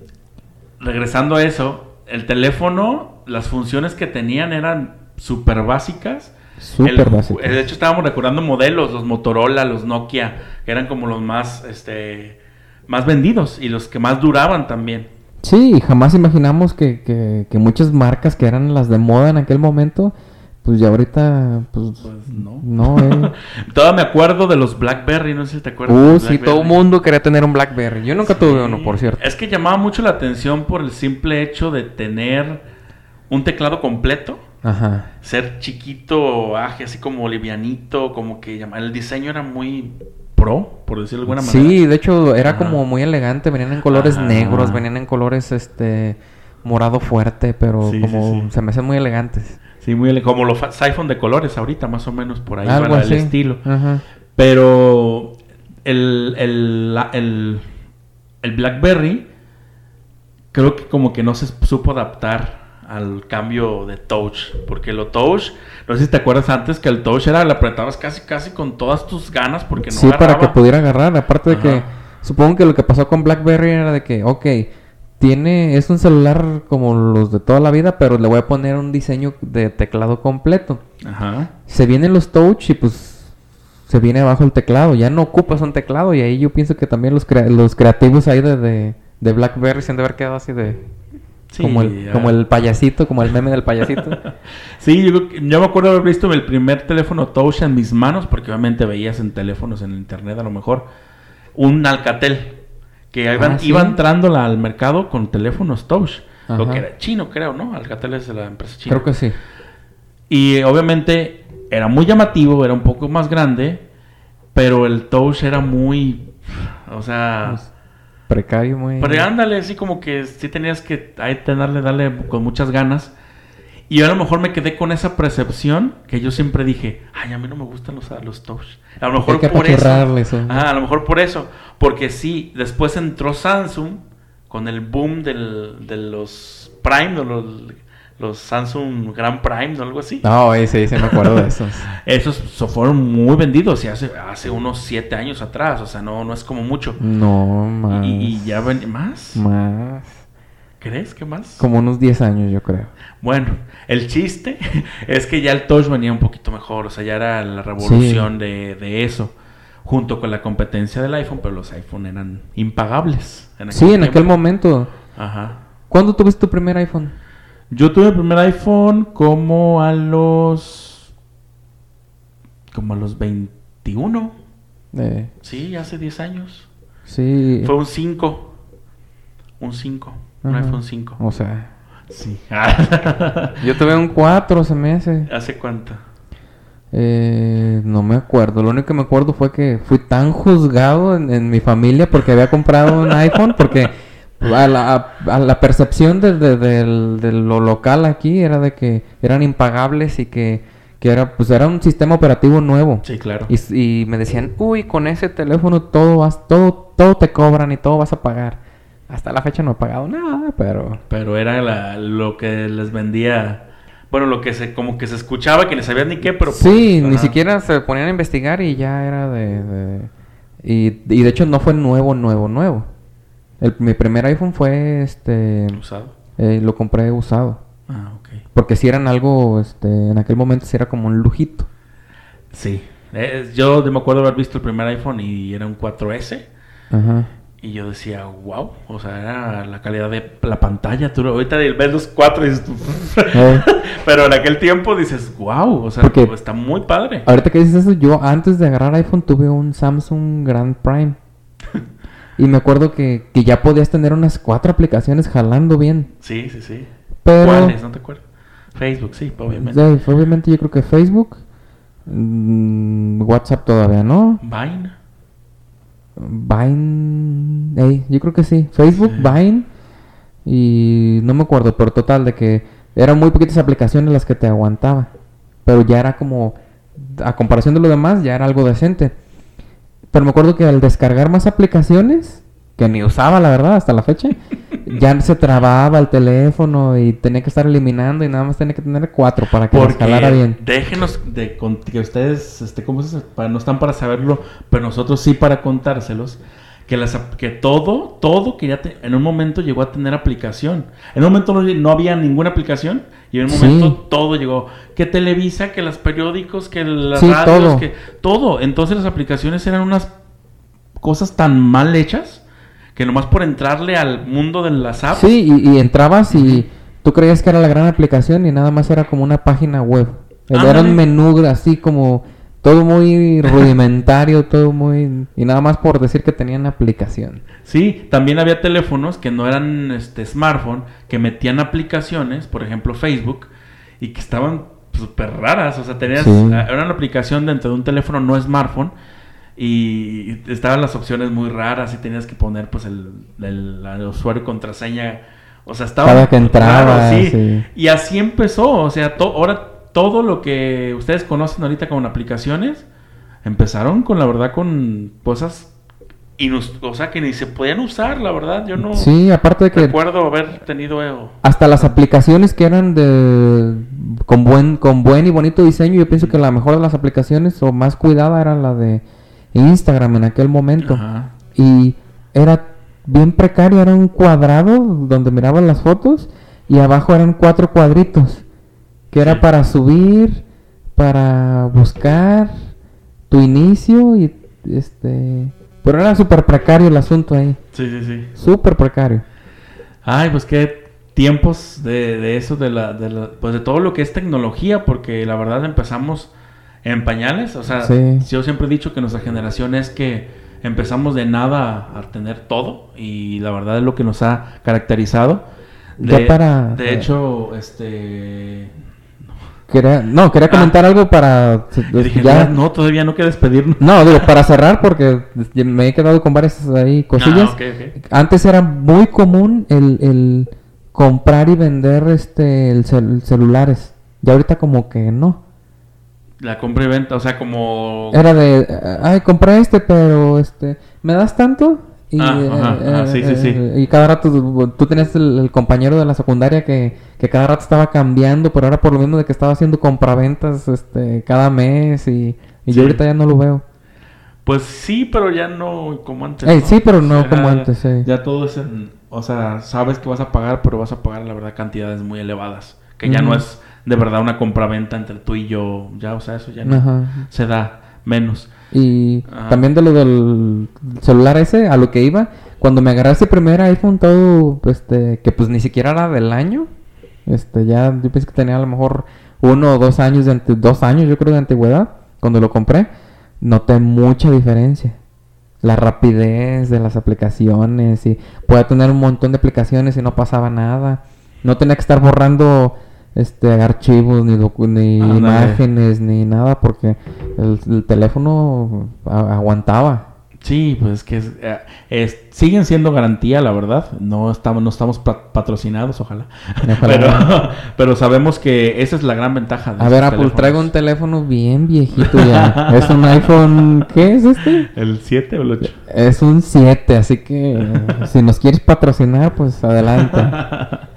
regresando a eso, el teléfono, las funciones que tenían eran súper básicas. Súper El- básico. De hecho, estábamos recordando modelos, los Motorola, los Nokia, que eran como los más, este, más vendidos y los que más duraban también. Sí, y jamás imaginamos que, que, que muchas marcas que eran las de moda en aquel momento, pues ya ahorita, pues, Pues no. no, eh. Todavía me acuerdo de los BlackBerry, no sé si te acuerdas. de Uh, sí, todo el mundo quería tener un BlackBerry. Yo nunca tuve uno, por cierto. Es que llamaba mucho la atención por el simple hecho de tener un teclado completo. Ajá. Ser chiquito, aje, así como livianito, como que el diseño era muy pro, por decirlo de alguna manera. Sí, de hecho era Ajá. como muy elegante, venían en colores Ajá. negros, venían en colores este morado fuerte, pero Sí, como sí. se me hacen muy elegantes. Sí, muy ele- como los iPhone de colores ahorita, más o menos por ahí Algo el estilo. Ajá. Pero el, el, la- el, el BlackBerry creo que como que no se supo adaptar al cambio de touch. Porque lo touch, no sé si te acuerdas antes que el touch era, le apretabas casi casi con todas tus ganas porque no sí, para que pudiera agarrar, aparte de que supongo que lo que pasó con BlackBerry era de que, ok, tiene es un celular como los de toda la vida, pero le voy a poner un diseño de teclado completo. Ajá. Se vienen los touch y pues se viene abajo el teclado, ya no ocupas un teclado y ahí yo pienso que también los, crea- los creativos ahí de, de, de BlackBerry se han de haber quedado así de... Sí, como, el, ya. como el payasito, como el meme del payasito. Sí, yo, me acuerdo haber visto el primer teléfono touch en mis manos, porque obviamente veías en teléfonos en internet a lo mejor un Alcatel que iban, Ah, ¿sí? iba entrando la- al mercado con teléfonos touch, lo que era chino, creo, ¿no? Alcatel es de la empresa china. Creo que sí. Y obviamente era muy llamativo, era un poco más grande, pero el touch era muy, o sea, Pues, Precario, muy... pero ándale, así como que sí tenías que ahí tenerle, darle con muchas ganas. Y yo a lo mejor me quedé con esa percepción que yo siempre dije, ay, a mí no me gustan los, los touch. A lo mejor Hay que por eso. Ajá, a lo mejor por eso. Porque sí, después entró Samsung con el boom del, de los Prime, de los, los Samsung Grand Prime o algo así. No, sí, sí me acuerdo de esos. Esos so- fueron muy vendidos y hace, hace unos siete años atrás, o sea, no, no es como mucho. No, más. Y, y ya ven, ¿más? Más. ¿Crees que más? Como unos 10 años, yo creo. Bueno, el chiste es que ya el touch venía un poquito mejor, o sea, ya era la revolución de, de eso, junto con la competencia del iPhone, pero los iPhone eran impagables. En Sí, en aquel momento. Ajá. ¿Cuándo tuviste tu primer iPhone? Yo tuve el primer iPhone como a los... como a los 21, Eh, sí, hace 10 años. sí. Fue un 5, un 5, un iPhone 5. O sea, Sí. yo tuve un 4, se me hace. ¿Hace cuánto? Eh, no me acuerdo. Lo único que me acuerdo fue que fui tan juzgado en, en mi familia porque había comprado un iPhone. Porque a la, a- a la percepción de, de- de lo local aquí era de que eran impagables y que, que era, pues era un sistema operativo nuevo. Sí, claro. Y, y me decían, uy, con ese teléfono todo vas, todo, todo te cobran y todo vas a pagar. Hasta la fecha no he pagado nada, pero... Pero era la- lo que les vendía. Bueno, lo que se, como que se escuchaba, que ni sabían ni qué, pero. pues, sí, ni ajá. siquiera se ponían a investigar y ya era de... de- Y, y de hecho no fue nuevo, nuevo, nuevo. El- mi primer iPhone fue, este, Usado. eh, lo compré usado. Ah, ok. Porque si eran algo, este, en aquel momento sí era como un lujito. Sí. Eh, yo me acuerdo haber visto el primer iPhone y era un 4S. Ajá. Y yo decía, wow, o sea, era la calidad de la pantalla. Tú ahorita ves los cuatro y dices, Eh. pero en aquel tiempo dices, wow, o sea, Porque- está muy padre. Ahorita que dices eso, yo antes de agarrar iPhone tuve un Samsung Grand Prime. Y me acuerdo que, que ya podías tener unas cuatro aplicaciones jalando bien. Sí, sí, sí. Pero... ¿Cuáles? No te acuerdo. Facebook, sí, obviamente. Sí, obviamente yo creo que Facebook. mm, WhatsApp todavía no. Vine. Vine. ey, yo creo que sí. Facebook, Sí. Vine. Y no me acuerdo, pero total, de que eran muy poquitas aplicaciones las que te aguantaba. Pero ya era como. A comparación de lo demás, ya era algo decente. Pero me acuerdo que al descargar más aplicaciones, que ni usaba la verdad hasta la fecha, ya se trababa el teléfono y tenía que estar eliminando y nada más tenía que tener cuatro para que Porque escalara bien. déjenos de que ustedes, este, ¿cómo se dice? Para- no están para saberlo, pero nosotros sí para contárselos. Que, las, que todo, todo que ya te- en un momento llegó a tener aplicación. En un momento no, no había ninguna aplicación y en un Sí. momento todo llegó. Que Televisa, que los periódicos, que las Sí, radios, todo. que todo. Entonces las aplicaciones eran unas cosas tan mal hechas que nomás por entrarle al mundo de las apps. Sí, y, y entrabas y tú creías que era la gran aplicación y nada más era como una página web. Era un menú así como todo muy rudimentario, todo muy... Y nada más por decir que tenían aplicación. Sí, también había teléfonos que no eran este smartphone, que metían aplicaciones, por ejemplo Facebook, y que estaban súper raras. O sea, tenías, Sí. ah, era una aplicación dentro de un teléfono no smartphone, y estaban las opciones muy raras, y tenías que poner pues el, el- el usuario contraseña. O sea, estaba Cada que entraba, sí. sí. Y así empezó. O sea, to- ahora todo lo que ustedes conocen ahorita con aplicaciones, empezaron con la verdad con cosas o sea que ni se podían usar, la verdad, yo no Sí, aparte de que recuerdo haber tenido eh, hasta las aplicaciones que eran de con buen con buen y bonito diseño, yo pienso que la mejor de las aplicaciones o más cuidada era la de Instagram en aquel momento. Ajá. y era bien precario, era un cuadrado donde miraban las fotos y abajo eran cuatro cuadritos que era para subir, para buscar tu inicio y este, pero era súper precario el asunto ahí, Sí, sí, sí. súper precario. Ay, pues qué tiempos de, de eso, de la, de la- pues de todo lo que es tecnología, porque la verdad empezamos en pañales, o sea, Sí. yo siempre he dicho que nuestra generación es que empezamos de nada a tener todo y la verdad es lo que nos ha caracterizado. Ya De, para- de hecho, este... Quería, no, quería Ah. comentar algo para yo dije, ya- "No, todavía no que despedirnos. no, digo, para cerrar porque me he quedado con varias ahí cosillas. Ah, ok. Antes era muy común el, el comprar y vender este el cel- celulares. Y ahorita como que no. La compra y venta, o sea, como... Era de, ay, compré este, pero este, ¿me das tanto? Y, Ah, eh, ajá, sí, sí, sí. eh, y cada rato tú, tenías el, el compañero de la secundaria que, que cada rato estaba cambiando, pero ahora por lo mismo de que estaba haciendo compraventas este, cada mes y, y Sí. yo ahorita ya no lo veo. Pues sí, pero ya no como antes. Ey, ¿no? sí, pero no O sea, como antes, sí. Ya todo es en... O sea, sabes que vas a pagar, pero vas a pagar, la verdad, cantidades muy elevadas. Que ya no es de verdad una compraventa entre tú y yo. Ya, o sea, eso ya no Ajá. se da menos. Y Ajá. también de lo del celular ese, a lo que iba, cuando me agarré ese primer iPhone todo, este, que pues ni siquiera era del año, este, ya yo pensé que tenía a lo mejor uno o dos años de dos años yo creo de antigüedad, cuando lo compré, noté mucha diferencia. La rapidez de las aplicaciones y podía tener un montón de aplicaciones y no pasaba nada. No tenía que estar borrando este archivos ni, docu- ni imágenes ni nada porque el, el teléfono aguantaba. Sí, pues es que es, eh, es- siguen siendo garantía, la verdad. No estamos, no estamos pa- patrocinados, ojalá. Ojalá. Pero, pero sabemos que esa es la gran ventaja. de A ver, Apple, traigo un teléfono bien viejito ya. es un iPhone, ¿qué es este? ¿El 7 o el 8? Es un 7, así que si nos quieres patrocinar, pues adelante.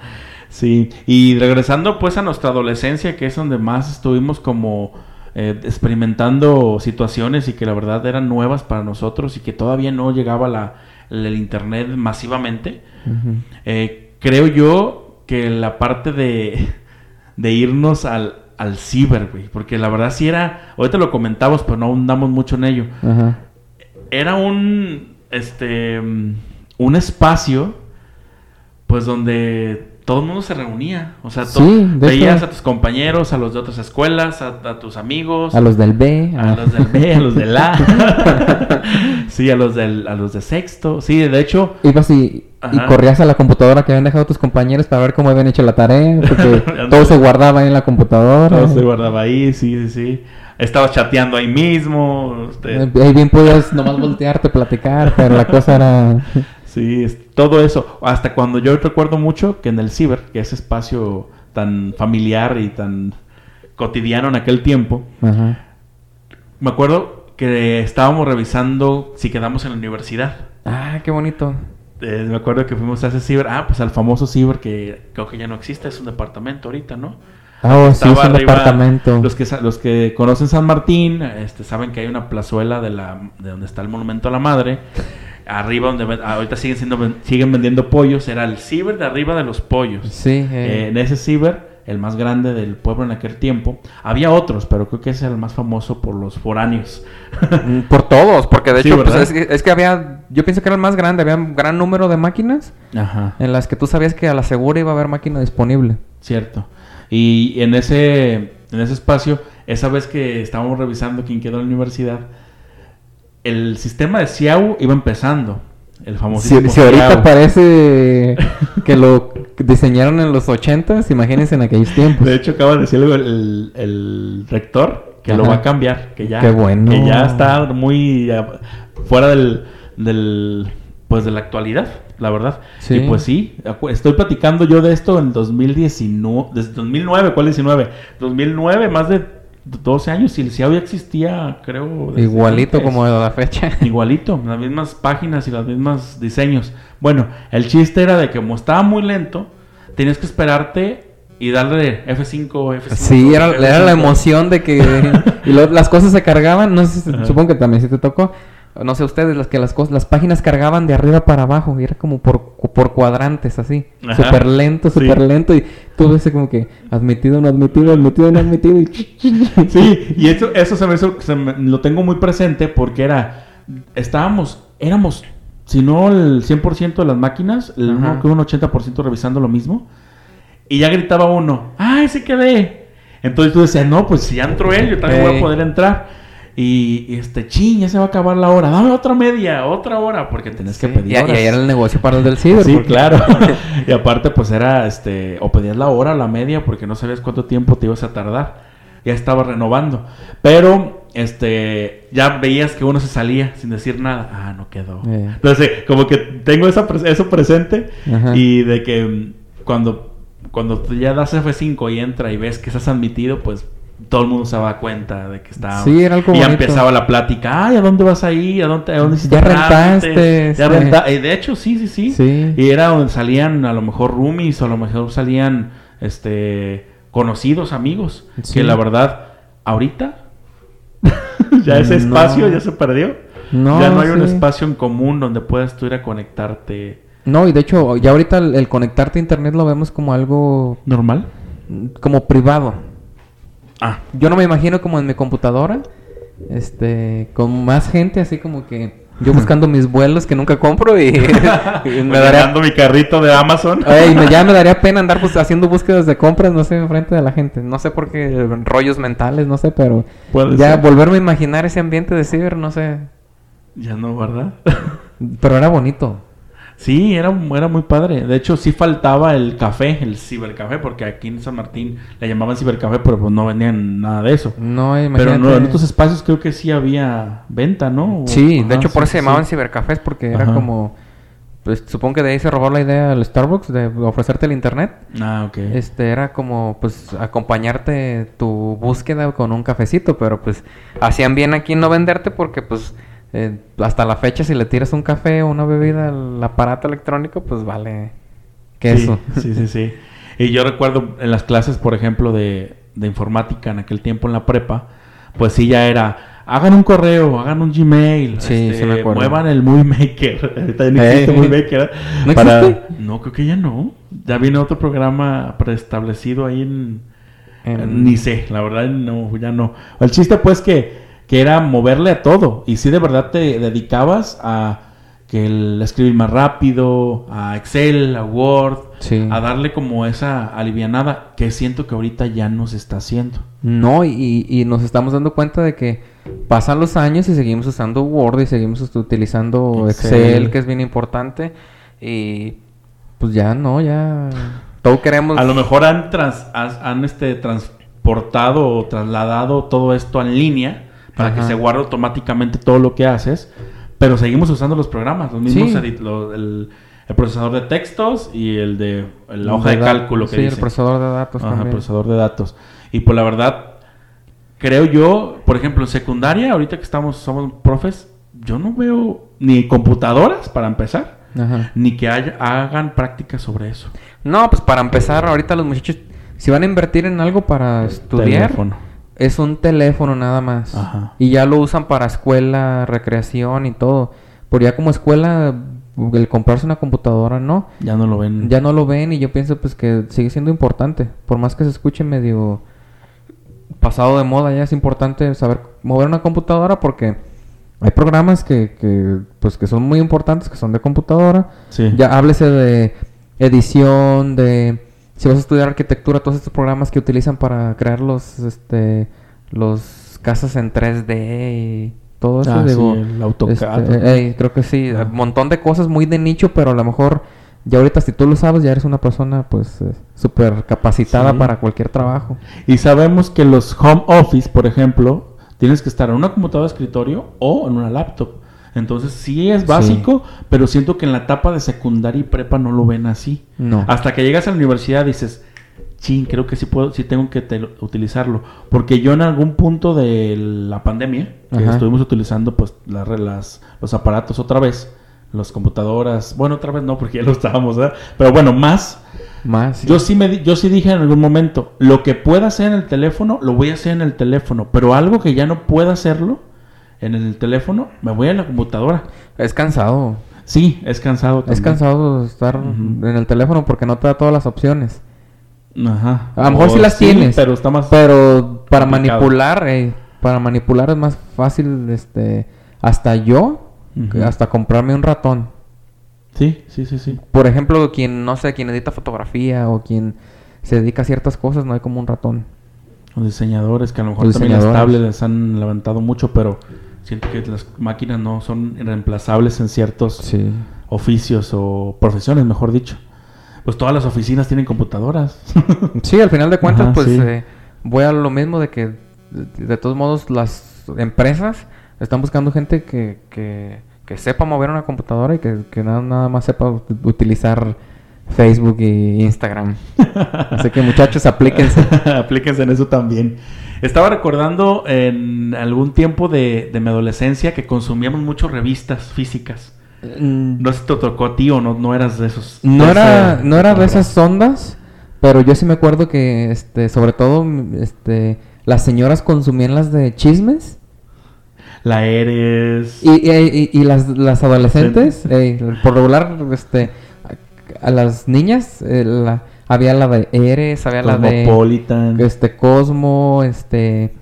Sí, y regresando pues a nuestra adolescencia, que es donde más estuvimos como eh, experimentando situaciones y que la verdad eran nuevas para nosotros y que todavía no llegaba la, el internet masivamente. Eh, creo yo que la parte de, de irnos al, al ciber, güey, porque la verdad sí era, ahorita lo comentamos, pero no ahondamos mucho en ello. Era un, este, mm, un espacio, pues donde todo el mundo se reunía. O sea, Sí, veías hecho- a tus compañeros, a los de otras escuelas, a, a tus amigos. A los del B. A a- los del B, a los del A. sí, a los del, a los de sexto. Sí, de hecho, Ibas y, corrías a la computadora que habían dejado tus compañeros para ver cómo habían hecho la tarea, porque todo se guardaba ahí en la computadora. todo se guardaba ahí, sí, sí, sí. Estabas chateando ahí mismo. este, Ahí bien podías nomás voltearte, platicar, pero la cosa era... Sí, es- todo eso. Hasta cuando yo recuerdo mucho que en el ciber, que ese espacio tan familiar y tan cotidiano en aquel tiempo, Ajá. me acuerdo que estábamos revisando si quedamos en la universidad. Ah, qué bonito. Eh, me acuerdo que fuimos a ese ciber, ah, pues al famoso ciber que creo que ya no existe, es un departamento ahorita, ¿no? Ah, oh, sí, es un arriba- departamento. Los que, los que conocen San Martín, este, saben que hay una plazuela de, la, de donde está el Monumento a la Madre. Arriba, donde ahorita siguen, siendo, siguen vendiendo pollos, era el ciber de arriba de los pollos. Sí, Eh, eh, en ese ciber, el más grande del pueblo en aquel tiempo, había otros, pero creo que ese era el más famoso por los foráneos. mm, por todos, porque de Sí, hecho, pues, es, que- es que había, yo pienso que era el más grande, había un gran número de máquinas Ajá. en las que tú sabías que a la segura iba a haber máquina disponible. Cierto. Y en ese, en ese espacio, esa vez que estábamos revisando quién quedó en la universidad, el sistema de Xiao iba empezando. El famoso Si, si ahorita parece que lo diseñaron en los 80s, imagínense en aquellos tiempos. De hecho, acaba de decirlo el, el rector que lo va a cambiar, que ya, Qué bueno. que ya está muy ah, fuera del, del, pues de la actualidad, la verdad. Sí. Y pues sí, estoy platicando yo de esto en 2019, desde 2009, ¿cuál 19? 2009, más de 12 años, y el Xiao ya existía, creo. Igualito antes. como de la fecha. Igualito, las mismas páginas y los mismos diseños. Bueno, el chiste era de que como estaba muy lento, tenías que esperarte y darle F5, F5. Sí, era, era la F5. emoción de que y lo- las cosas se cargaban, no sé, supongo que también si te tocó, no sé ustedes, las que las cosas, las páginas cargaban de arriba para abajo y era como por, por cuadrantes así, súper lento, Sí. súper lento y todo ese como que admitido, no admitido, admitido, no admitido y Sí, y eso, eso se me hizo- se me- lo tengo muy presente porque era, estábamos, éramos, si no el 100% de las máquinas, el, uno, creo un 80% revisando lo mismo, y ya gritaba uno, ¡ay, se quedé! Entonces tú decías, no, pues si ya entró él, yo también voy a poder entrar. Y, y este, ching, ya se va a acabar la hora, dame otra media, otra hora, porque tenés que pedir y, y horas. ahí era el negocio para los del ciber. Sí, porque- claro. y aparte, pues era, este, o pedías la hora, la media, porque no sabías cuánto tiempo te ibas a tardar. Ya estaba renovando. Pero, este, ya veías que uno se salía sin decir nada. Ah, no quedó. Eh. Entonces, como que tengo esa, eso presente Ajá. y de que mm, cuando, cuando ya das F5 y entra y ves que estás admitido, pues todo el mundo se da cuenta de que está. Sí, era algo Y bonito. empezaba la plática. Ay, ¿a dónde vas a ir? ¿A dónde, a dónde Ya rentaste, Ya renta- de hecho, sí, sí, sí. Sí. Y era donde salían a lo mejor roomies o a lo mejor salían este conocidos, amigos. Sí. Que la verdad, ahorita ya ese No. espacio ya se perdió. No, ya no hay un espacio en común donde puedas tú ir a conectarte No, y de hecho, ya ahorita el, el conectarte a internet lo vemos como algo normal. como privado. Ah, Yo no me imagino como en mi computadora, este, con más gente, así como que yo buscando mis vuelos que nunca compro y, y me daría, mi carrito de Amazon. Ey, me- ya me daría pena andar pues, haciendo búsquedas de compras, no sé, enfrente de la gente. No sé por qué, rollos mentales, no sé, pero ya ser. volverme a imaginar ese ambiente de ciber, no sé. Ya no, ¿verdad? Pero era bonito. Sí, era, era muy padre. De hecho, sí faltaba el café, el cibercafé, porque aquí en San Martín le llamaban cibercafé, pero pues no vendían nada de eso. No, Pero imagínate. no, en otros espacios creo que sí había venta, ¿no? O- Sí, de hecho por sí, eso se llamaban sí. cibercafés porque era como pues supongo que de ahí se robó la idea del Starbucks de ofrecerte el internet. Ah, ok. Este era como pues acompañarte tu búsqueda con un cafecito, pero pues hacían bien aquí no venderte porque pues eh, hasta la fecha si le tiras un café o una bebida al aparato electrónico pues vale queso. Sí, sí, sí, sí. Y yo recuerdo en las clases, por ejemplo, de, de informática en aquel tiempo en la prepa, pues sí ya era, hagan un correo, hagan un Gmail, Sí, este, me muevan el Movie Maker. Ahorita ya no Eh. existe Movie Maker. ¿No para... existe? No, creo que ya no. Ya viene otro programa preestablecido ahí en... En- Ni sé, la verdad no, ya no. El chiste pues que, que era moverle a todo. Y si de verdad te dedicabas a que el escribir más rápido, a Excel, a Word, Sí. a darle como esa alivianada que siento que ahorita ya no se está haciendo. No, y, y nos estamos dando cuenta de que pasan los años y seguimos usando Word y seguimos utilizando Excel. Excel, que es bien importante. Y pues ya no, ya. Todo queremos. A lo mejor han, trans- han este, transportado o trasladado todo esto en línea para que se guarde automáticamente todo lo que haces, pero seguimos usando los programas, los mismos Sí. edit- lo- el, el procesador de textos y el de la hoja de cálculo que Sí, el dice. procesador de datos Ajá, también. procesador de datos. Y pues la verdad, creo yo, por ejemplo, en secundaria, ahorita que estamos, somos profes, yo no veo ni computadoras para empezar, Ajá. ni que haya- hagan prácticas sobre eso. No, pues para empezar, ahorita los muchachos, si van a invertir en algo para estudiar, Teléfono. Es un teléfono nada más. Ajá. Y ya lo usan para escuela, recreación y todo. Por ya como escuela, el comprarse una computadora, no. Ya no lo ven. Ya no lo ven y yo pienso pues que sigue siendo importante. Por más que se escuche medio pasado de moda, ya es importante saber mover una computadora porque hay programas que, que, pues que son muy importantes, que son de computadora. Sí. Ya háblese de edición, de si vas a estudiar arquitectura, todos estos programas que utilizan para crear los este los casas en 3D y todo eso, Ah, sí, digo, el AutoCAD. este, ey, creo que sí, Ah. un montón de cosas muy de nicho, pero a lo mejor ya ahorita si tú lo sabes, ya eres una persona pues eh, súper capacitada Sí. para cualquier trabajo. Y sabemos que los home office, por ejemplo, tienes que estar en una computadora de escritorio o en una laptop. Entonces sí es básico, pero siento que en la etapa de secundaria y prepa no lo ven así. No. Hasta que llegas a la universidad dices, chin, creo que sí puedo, sí tengo que te- utilizarlo. Porque yo en algún punto de la pandemia, que Ajá. estuvimos utilizando pues la- las, los aparatos otra vez, las computadoras, bueno, otra vez no, porque ya lo estábamos, ¿verdad? Pero bueno, más, Más. sí. yo sí, me, di- yo sí dije en algún momento, lo que pueda hacer en el teléfono, lo voy a hacer en el teléfono, pero algo que ya no pueda hacerlo en el teléfono, me voy a la computadora. Es cansado. Sí, es cansado. Es cansado estar en el teléfono porque no te da todas las opciones. Ajá. A lo mejor sí las tienes. pero está más... Pero para complicado. manipular, eh, para manipular es más fácil, este, hasta yo, hasta comprarme un ratón. Sí, sí, sí, sí. Por ejemplo, quien, no sé, quien edita fotografía o quien se dedica a ciertas cosas, no hay como un ratón. Los diseñadores que a lo mejor Los también las tablets les han levantado mucho, pero siento que las máquinas no son reemplazables en ciertos Sí. oficios o profesiones, mejor dicho. Pues todas las oficinas tienen computadoras. Sí, al final de cuentas, Ajá, pues sí. eh, voy a lo mismo de que, de, de todos modos, las empresas están buscando gente que, que, que sepa mover una computadora y que, que nada, nada más sepa ut- utilizar Facebook y Instagram. Así que muchachos, aplíquense. Aplíquense en eso también. Estaba recordando en algún tiempo de, de mi adolescencia que consumíamos mucho revistas físicas. Mm, No sé si te tocó a ti o no, no eras de esos. No de era, no era de esas ondas, pero yo sí me acuerdo que, este, sobre todo, este, las señoras consumían las de chismes La Eres. y, y- y- y las, las adolescentes, por regular, este, a, a las niñas, eh, la- había la de Eres, había la de, Cosmopolitan. este, Cosmo, este,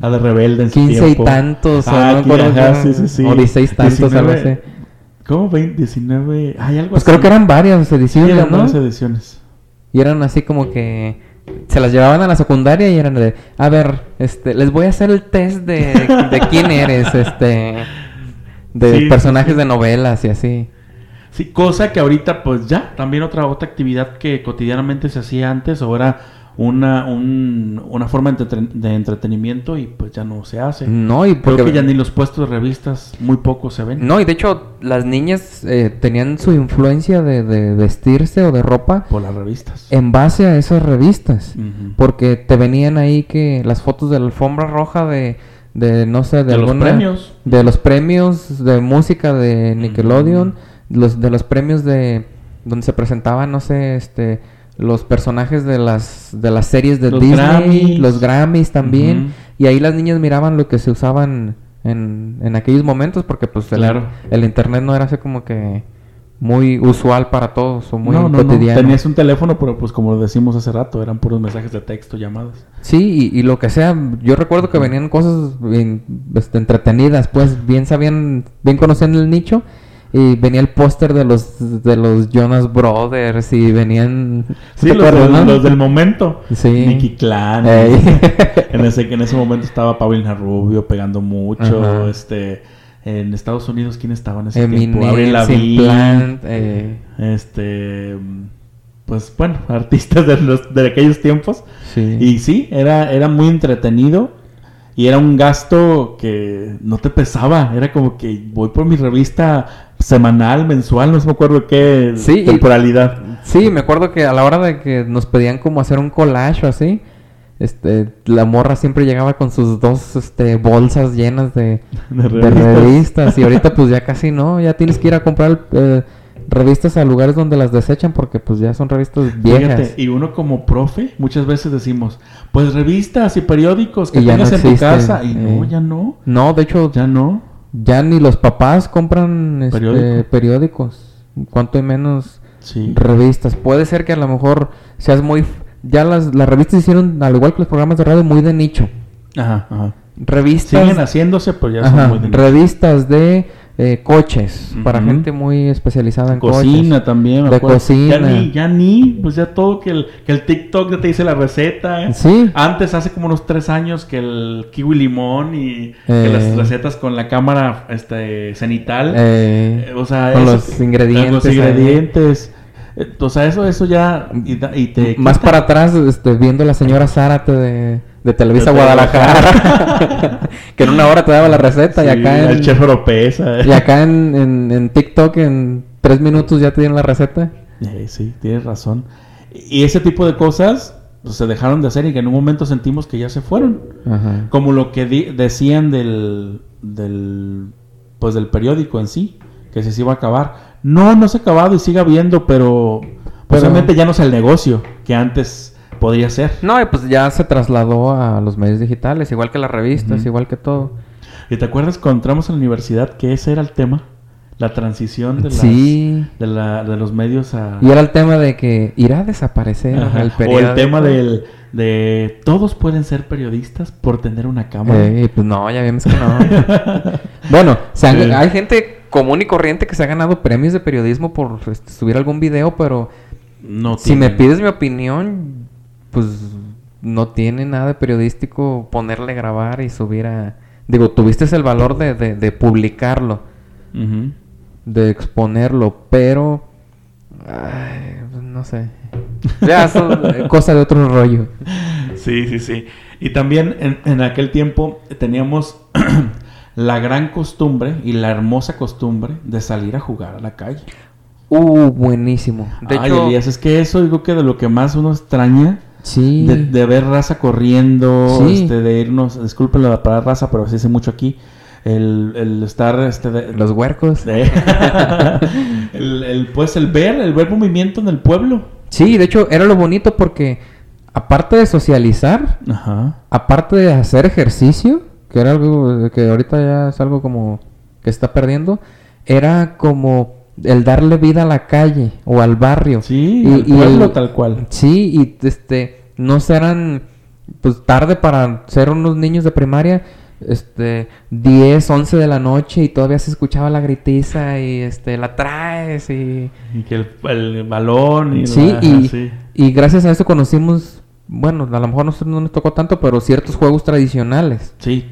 La de Rebelde en su 15 y tiempo. tantos, o Ah, no me aquí, acuerdo ajá, qué- sí, sí, sí. o 16 tantos, algo así. 19. ¿Cómo? 20, 19. Hay algo Pues así. creo que eran varias Sí, ediciones, eran ¿no? varias ediciones. Y eran así como que se las llevaban a la secundaria y eran de, a ver, este, les voy a hacer el test de, de quién eres, este, de Sí, sí, personajes sí. de novelas y así. Sí, cosa que ahorita, pues ya, también otra, otra actividad que cotidianamente se hacía antes o era una, un- una forma de, de entretenimiento y pues ya no se hace. No, y Creo que ya ni los puestos de revistas muy pocos se ven. no, y de hecho las niñas eh, tenían su influencia de, de vestirse o de ropa Por las revistas. en base a esas revistas. Porque te venían ahí que las fotos de la alfombra roja de, de no sé, de, De los alguna- premios. De los premios de música de Nickelodeon, los, de los premios de donde se presentaban, no sé, este, los personajes de las de las series de Los Disney, Grammys. los Grammys también, y ahí las niñas miraban lo que se usaban en, en aquellos momentos porque pues el, Claro. el internet no era así como que muy usual para todos o muy no, no, no. cotidiano. Tenías un teléfono, pero pues como lo decimos hace rato, eran puros mensajes de texto, llamadas. Sí, y, y lo que sea, yo recuerdo que venían cosas bien, este, entretenidas, pues bien sabían, bien conocían el nicho y venía el póster de los de los Jonas Brothers y venían Sí, ¿te los, acuerdas, del- no? los del momento. Sí. Nicky Clan. En, ese, en ese momento estaba Paulina Rubio pegando mucho. Ajá. Este, en Estados Unidos, ¿quién estaba en ese Eminem, tiempo? Avril Lavigne. Plant, eh, Este, pues bueno, artistas de, los, de aquellos tiempos. sí. Y sí, era, era muy entretenido. Y era un gasto que no te pesaba. Era como que voy por mi revista semanal, mensual, no me acuerdo qué Sí, y- temporalidad. Sí, me acuerdo que a la hora de que nos pedían como hacer un collage o así, este, la morra siempre llegaba con sus dos este, bolsas llenas de, De de revistas. Y ahorita pues ya casi no, ya tienes que ir a comprar eh, revistas a lugares donde las desechan porque pues ya son revistas viejas. Fíjate, y uno como profe, muchas veces decimos, pues revistas y periódicos que Y tengas no en tu casa. Y no, eh. ya no. No, de hecho, ya, Ya ni los papás compran este, Periódico. periódicos. Cuanto y menos Sí. revistas. Puede ser que a lo mejor seas muy... Ya las, las revistas hicieron, al igual que los programas de radio, muy de nicho. Ajá, ajá. Revistas... Siguen haciéndose, pero ya Ajá, son muy de nicho. revistas de eh, coches, para gente muy especializada en Cocina coches. también, me De acuerdo. cocina. Ya ni, ya ni, pues ya todo que el, que el TikTok ya te dice la receta. Sí. Antes, hace como unos tres años, que el kiwi limón y que Eh. las recetas con la cámara este, cenital. Eh, Eh, o sea, con eso- los ingredientes Los ahí. ingredientes. Eh, O sea, eso, eso ya. Y, da- y te más para atrás, este, viendo la señora Zárate de, de Televisa De Guadalajara, que en una hora te daba la receta y Sí, acá en, El chef Oropesa. y acá en, en- en TikTok en tres minutos ya te dieron la receta. Eh, sí, tienes razón. Y ese tipo de cosas pues, se dejaron de hacer y que en un momento sentimos que ya se fueron. Ajá. Como lo que decían del, del, pues del periódico en sí, que se iba a acabar. No, no se ha acabado y sigue habiendo, pero, pues, Pero- obviamente ya no es el negocio que antes podría ser. No, y pues ya se trasladó a los medios digitales, igual que las revistas, igual que todo. ¿Y te acuerdas cuando entramos a la universidad que ese era el tema? La transición de, las- Sí. de, la- de los medios a... Y era el tema de que irá a desaparecer Ajá. el o periódico. el tema del, de todos pueden ser periodistas por tener una cámara. Eh, pues no, ya vimos que no. bueno, se han- Sí. hay gente común y corriente que se ha ganado premios de periodismo por este, subir algún video, pero no si me pides mi opinión, pues no tiene nada de periodístico ponerle grabar y subir a... Digo, tuviste el valor de, de- de publicarlo, de exponerlo, pero... ay, pues, no sé. Ya, eso es cosa de otro rollo. Sí, sí, sí. Y también en, en aquel tiempo teníamos la gran costumbre y la hermosa costumbre de salir a jugar a la calle. Uh, buenísimo. De Ay, hecho, Elías, es que eso digo que de lo que más uno extraña, sí. de, de ver raza corriendo, Sí. este, de irnos, disculpen la palabra raza, pero se dice mucho aquí, el, el estar, este, de- Los huercos. de- el, el, pues el ver, el ver movimiento en el pueblo. Sí, de hecho era lo bonito porque aparte de socializar, Ajá. aparte de hacer ejercicio, que era algo que ahorita ya es algo como que está perdiendo, era como el darle vida a la calle o al barrio. Sí, Y- el y pueblo el- tal cual. Sí, y este no serán pues tarde para ser unos niños de primaria, este 10, 11 de la noche y todavía se escuchaba la gritiza y este la traes y Y que el, el balón y Sí, la- y, sí. y gracias a eso conocimos, bueno, a lo mejor nosotros no nos tocó tanto, pero ciertos juegos tradicionales. Sí.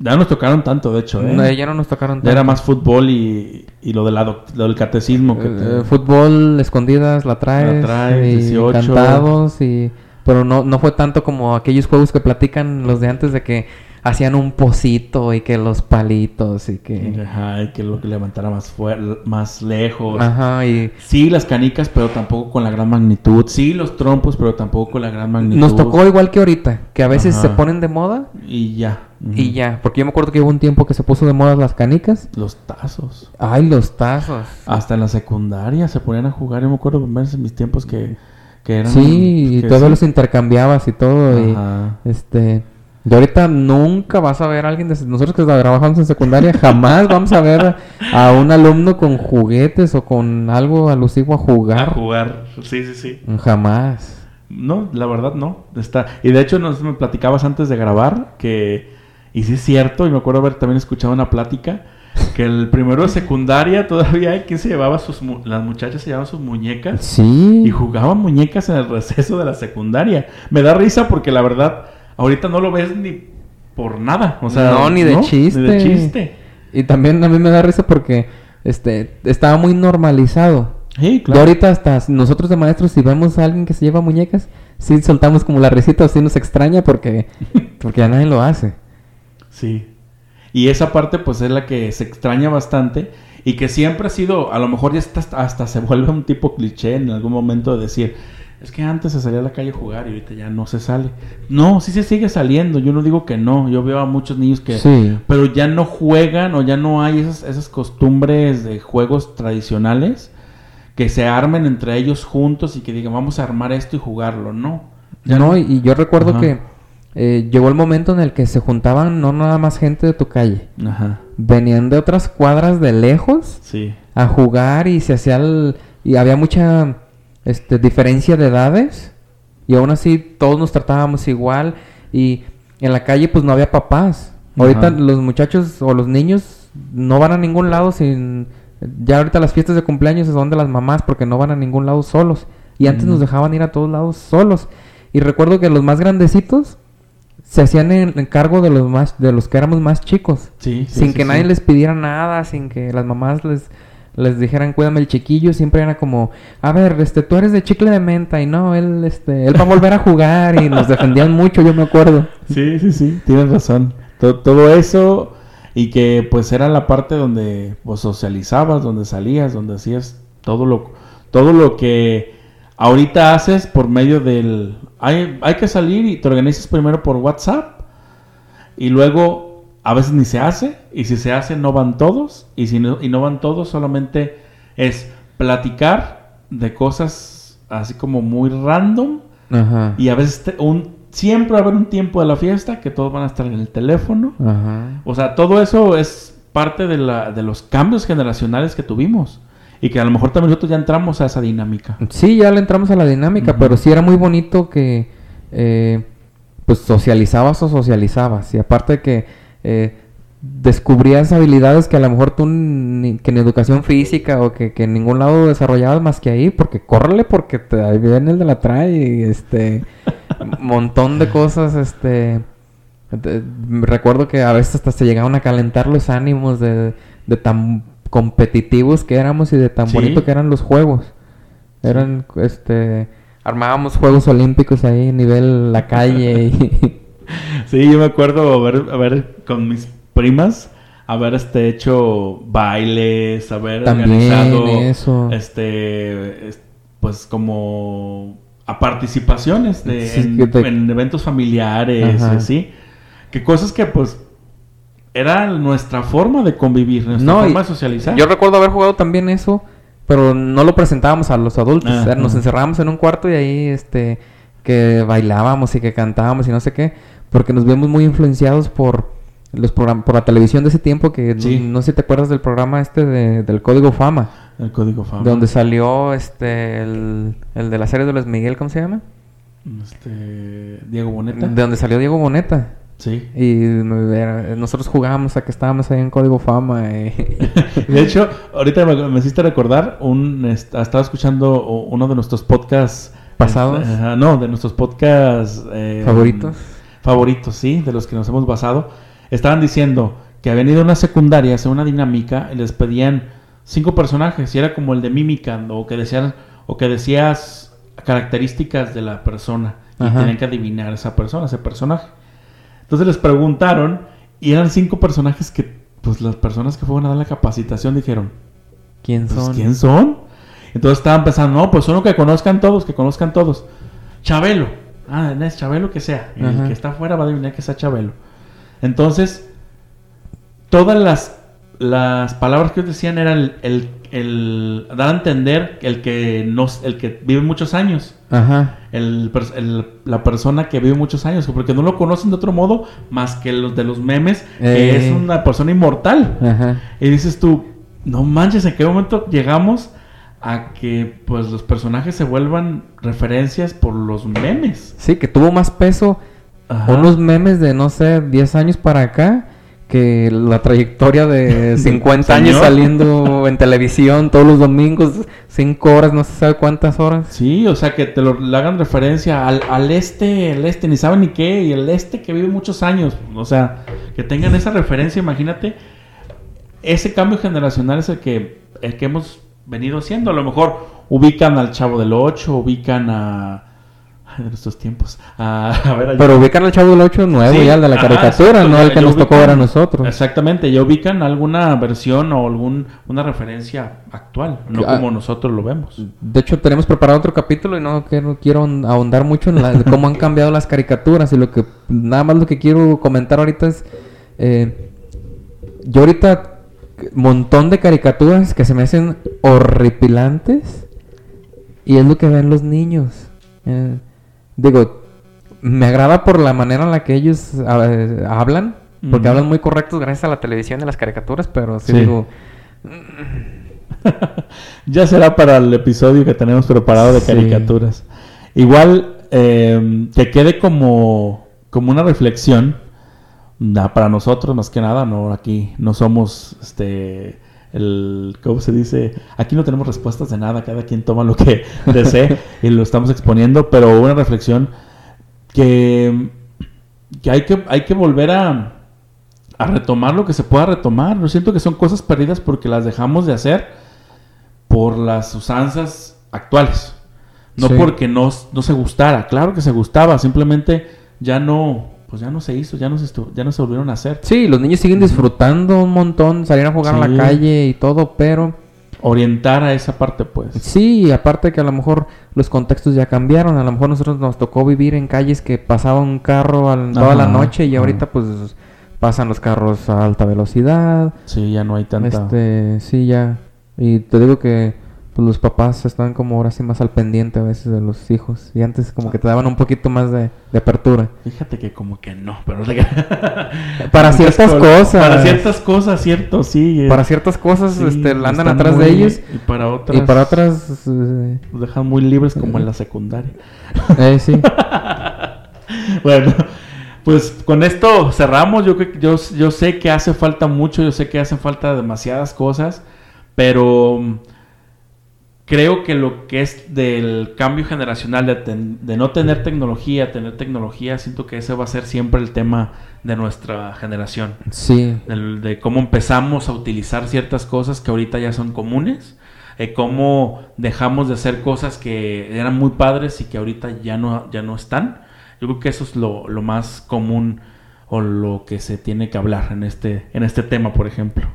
Ya no nos tocaron tanto, de hecho, ¿eh? No, ya no nos tocaron Ya era tanto. más fútbol y, y lo, de la lo del catecismo. Que te- Eh, fútbol, escondidas, la traes, La traes, y 18. cantados, y... pero no, no fue tanto como aquellos juegos que platican los de antes de que hacían un pocito y que los palitos y que... Ajá, y que lo que levantara más, más lejos. Ajá, y Sí, las canicas, pero tampoco con la gran magnitud. Sí, los trompos, pero tampoco con la gran magnitud. nos tocó igual que ahorita, que a veces Ajá. se ponen de moda Y ya. Y ya, porque yo me acuerdo que hubo un tiempo que se puso de moda las canicas. Los tazos. Ay, los tazos. Hasta en la secundaria se ponían a jugar. Yo me acuerdo en mis tiempos que, Que eran, Sí, y todos sí. los intercambiabas y todo. Y, Ajá. este. Y ahorita nunca vas a ver a alguien de nosotros que trabajamos en secundaria, jamás vamos a ver a un alumno con juguetes o con algo alusivo a A jugar. jugar. Sí, sí, sí. Jamás. No, la verdad no. Está. Y de hecho, nos me platicabas antes de grabar que. Y sí es cierto, y me acuerdo haber también escuchado una plática. Que el primero de secundaria todavía hay quien se llevaba sus. mu- Las muchachas se llevaban sus muñecas. Sí. Y jugaban muñecas en el receso de la secundaria. Me da risa porque la verdad, ahorita no lo ves ni por nada. O sea, No, ni de chiste. Ni de chiste. Y también a mí me da risa porque este estaba muy normalizado. Sí, Ya ahorita hasta nosotros de maestros si vemos a alguien que se lleva muñecas, sí soltamos como la risita o sí nos extraña porque porque ya nadie lo hace. Sí. Y esa parte pues es la que se extraña bastante y que siempre ha sido, a lo mejor ya está, hasta se vuelve un tipo cliché en algún momento de decir, es que antes se salía a la calle a jugar y ahorita ya no se sale. No, sí se sigue saliendo, yo no digo que no, yo veo a muchos niños que... Sí. Pero ya no juegan o ya no hay esas, esas costumbres de juegos tradicionales que se armen entre ellos juntos y que digan vamos a armar esto y jugarlo, no. Ya no, y, y yo recuerdo Ajá. que eh, llegó el momento en el que se juntaban no nada más gente de tu calle, Ajá, venían de otras cuadras de lejos sí. a jugar y se hacía el- y había mucha este, diferencia de edades y aún así todos nos tratábamos igual y en la calle pues no había papás. Ahorita los muchachos o los niños no van a ningún lado sin... Ya ahorita las fiestas de cumpleaños son de las mamás porque no van a ningún lado solos. Y antes nos dejaban ir a todos lados solos. Y recuerdo que los más grandecitos se hacían en, en cargo de los más de los que éramos más chicos Sí, sí, sin sí, que nadie les pidiera nada, sin que las mamás les, les dijeran cuídame el chiquillo, siempre era como, a ver, este, tú eres de chicle de menta y no, él, este, él va a volver a jugar y nos defendían mucho, yo me acuerdo. Sí, sí, sí, tienes razón. To- todo eso y que pues era la parte donde pues, socializabas, donde salías, donde hacías todo lo todo lo que ahorita haces por medio del hay, hay que salir y te organizas primero por WhatsApp y luego a veces ni se hace y si se hace no van todos y si no, y no van todos solamente es platicar de cosas así como muy random Ajá. y a veces te- un, siempre va a haber un tiempo de la fiesta que todos van a estar en el teléfono. Ajá. O sea, todo eso es parte de, la, de los cambios generacionales que tuvimos. Y que a lo mejor también nosotros ya entramos a esa dinámica. Sí, ya le entramos a la dinámica, pero sí era muy bonito que, eh, pues, socializabas o socializabas. Y aparte de que eh, descubrías habilidades que a lo mejor tú ni, que en educación física o que, que en ningún lado desarrollabas más que ahí, porque córrele porque te, ahí viene el de la trae y este, montón de cosas, este... de- recuerdo que a veces hasta se llegaban a calentar los ánimos de, de tan competitivos que éramos y de tan Sí. bonito que eran los juegos. Eran, este, armábamos Juegos Olímpicos ahí a nivel la calle y... Sí, yo me acuerdo haber, haber con mis primas, haber este, hecho bailes, haber También organizado eso. este es- pues como a participaciones de, Sí, en, que te- en eventos familiares Ajá. y así. Que cosas que pues era nuestra forma de convivir, nuestra No, forma de socializar. Yo recuerdo haber jugado también eso, pero no lo presentábamos a los adultos. Nos encerrábamos en un cuarto y ahí, este, que bailábamos y que cantábamos y no sé qué, porque nos vimos muy influenciados por los por la televisión de ese tiempo, que no- Sí. no, sé si te acuerdas del programa este de- del Código Fama, El código fama. donde salió este, el, el de la serie de Luis Miguel, ¿cómo se llama? Este, Diego Boneta. De donde salió Diego Boneta. Sí. Y era- nosotros jugábamos a que estábamos ahí en Código Fama. y- De hecho, ahorita me, me hiciste recordar, un, est- estaba escuchando uno de nuestros podcasts ¿Pasados? Ajá, no, de nuestros podcasts eh, ¿Favoritos? Favoritos, sí, de los que nos hemos basado. Estaban diciendo que habían ido a una secundaria a hacer una dinámica y les pedían cinco personajes y era como el de mímica o que decían o que decías características de la persona y Ajá. tenían que adivinar esa persona, ese personaje. Entonces les preguntaron y eran cinco personajes que pues las personas que fueron a dar la capacitación dijeron, ¿Quién pues, son? ¿quién son? Entonces estaban pensando, no, pues uno que conozcan todos, que conozcan todos. Chabelo. Ah, es Chabelo que sea. El Ajá. que está afuera va a adivinar que sea Chabelo. Entonces, todas las las palabras que ellos decían eran el, el, el dar a entender el que no, el que vive muchos años. Ajá. El- la persona que vive muchos años, porque no lo conocen de otro modo más que los de los memes, que Eh. es una persona inmortal. Ajá. Y dices tú, no manches, ¿en qué momento llegamos a que pues los personajes se vuelvan referencias por los memes? Sí, que tuvo más peso Ajá. unos memes de, no sé, 10 años para acá que la trayectoria de 50 años señor. saliendo en televisión todos los domingos, 5 horas, no se sabe cuántas horas. Sí, o sea, que te lo le hagan referencia al, al este, el este, ni saben ni qué, y el este que vive muchos años. O sea, que tengan esa referencia, imagínate. Ese cambio generacional es el que, el que hemos venido haciendo. A lo mejor ubican al Chavo del 8, ubican a... de nuestros tiempos. A, a ver. Pero ubican al Chavo del 8 nuevo Sí, ya, el de la ajá, caricatura, exacto, no el que nos tocó ver a nosotros. Exactamente, ya ubican alguna versión o algún una referencia actual, no Ah. como nosotros lo vemos. De hecho, tenemos preparado otro capítulo y no quiero, quiero ahondar mucho en la- de cómo han cambiado las caricaturas. Y lo que nada más lo que quiero comentar ahorita es. eh, yo ahorita. Montón de caricaturas que se me hacen horripilantes. Y es lo que ven los niños. Eh, digo, me agrada por la manera en la que ellos eh, hablan. Porque hablan muy correctos gracias a la televisión y las caricaturas. Pero sí, Sí. digo. ya será para el episodio que tenemos preparado de Sí. caricaturas. Igual eh, que quede como, como una reflexión na- para nosotros más que nada, no aquí no somos este el ¿cómo se dice? Aquí no tenemos respuestas de nada, cada quien toma lo que desee y lo estamos exponiendo, pero una reflexión que, que hay que hay que volver a a retomar lo que se pueda retomar. Yo siento que son cosas perdidas porque las dejamos de hacer por las usanzas actuales. No Sí. porque no, no se gustara. Claro que se gustaba, simplemente ya no, pues ya no se hizo, ya no se, ya no se volvieron a hacer. Sí, los niños siguen disfrutando un montón, salir a jugar a la calle y todo, pero Orientar a esa parte, pues. sí, aparte que a lo mejor los contextos ya cambiaron, a lo mejor nosotros nos tocó vivir en calles que pasaba un carro al- toda la noche y ajá. ahorita pues pasan los carros a alta velocidad, Sí, ya no hay tanta... este, sí ya, y te digo que pues los papás están como ahora sí más al pendiente a veces de los hijos y antes como que te daban un poquito más de, de apertura. Fíjate que como que no, pero... Para ciertas cosas. Para ciertas cosas, cierto, sí. eh, Para ciertas cosas sí, este, andan atrás muy- de ellos Y para otras... y para otras... eh, Los dejan muy libres como en la secundaria. eh, sí. bueno, pues con esto cerramos. Yo, yo, yo sé que hace falta mucho, yo sé que hacen falta demasiadas cosas, pero creo que lo que es del cambio generacional, de, ten- de no tener tecnología, tener tecnología, siento que ese va a ser siempre el tema de nuestra generación. Sí. Del- de cómo empezamos a utilizar ciertas cosas que ahorita ya son comunes, eh, cómo dejamos de hacer cosas que eran muy padres y que ahorita ya no, ya no están. Yo creo que eso es lo, lo más común o lo que se tiene que hablar en este, en este tema, por ejemplo.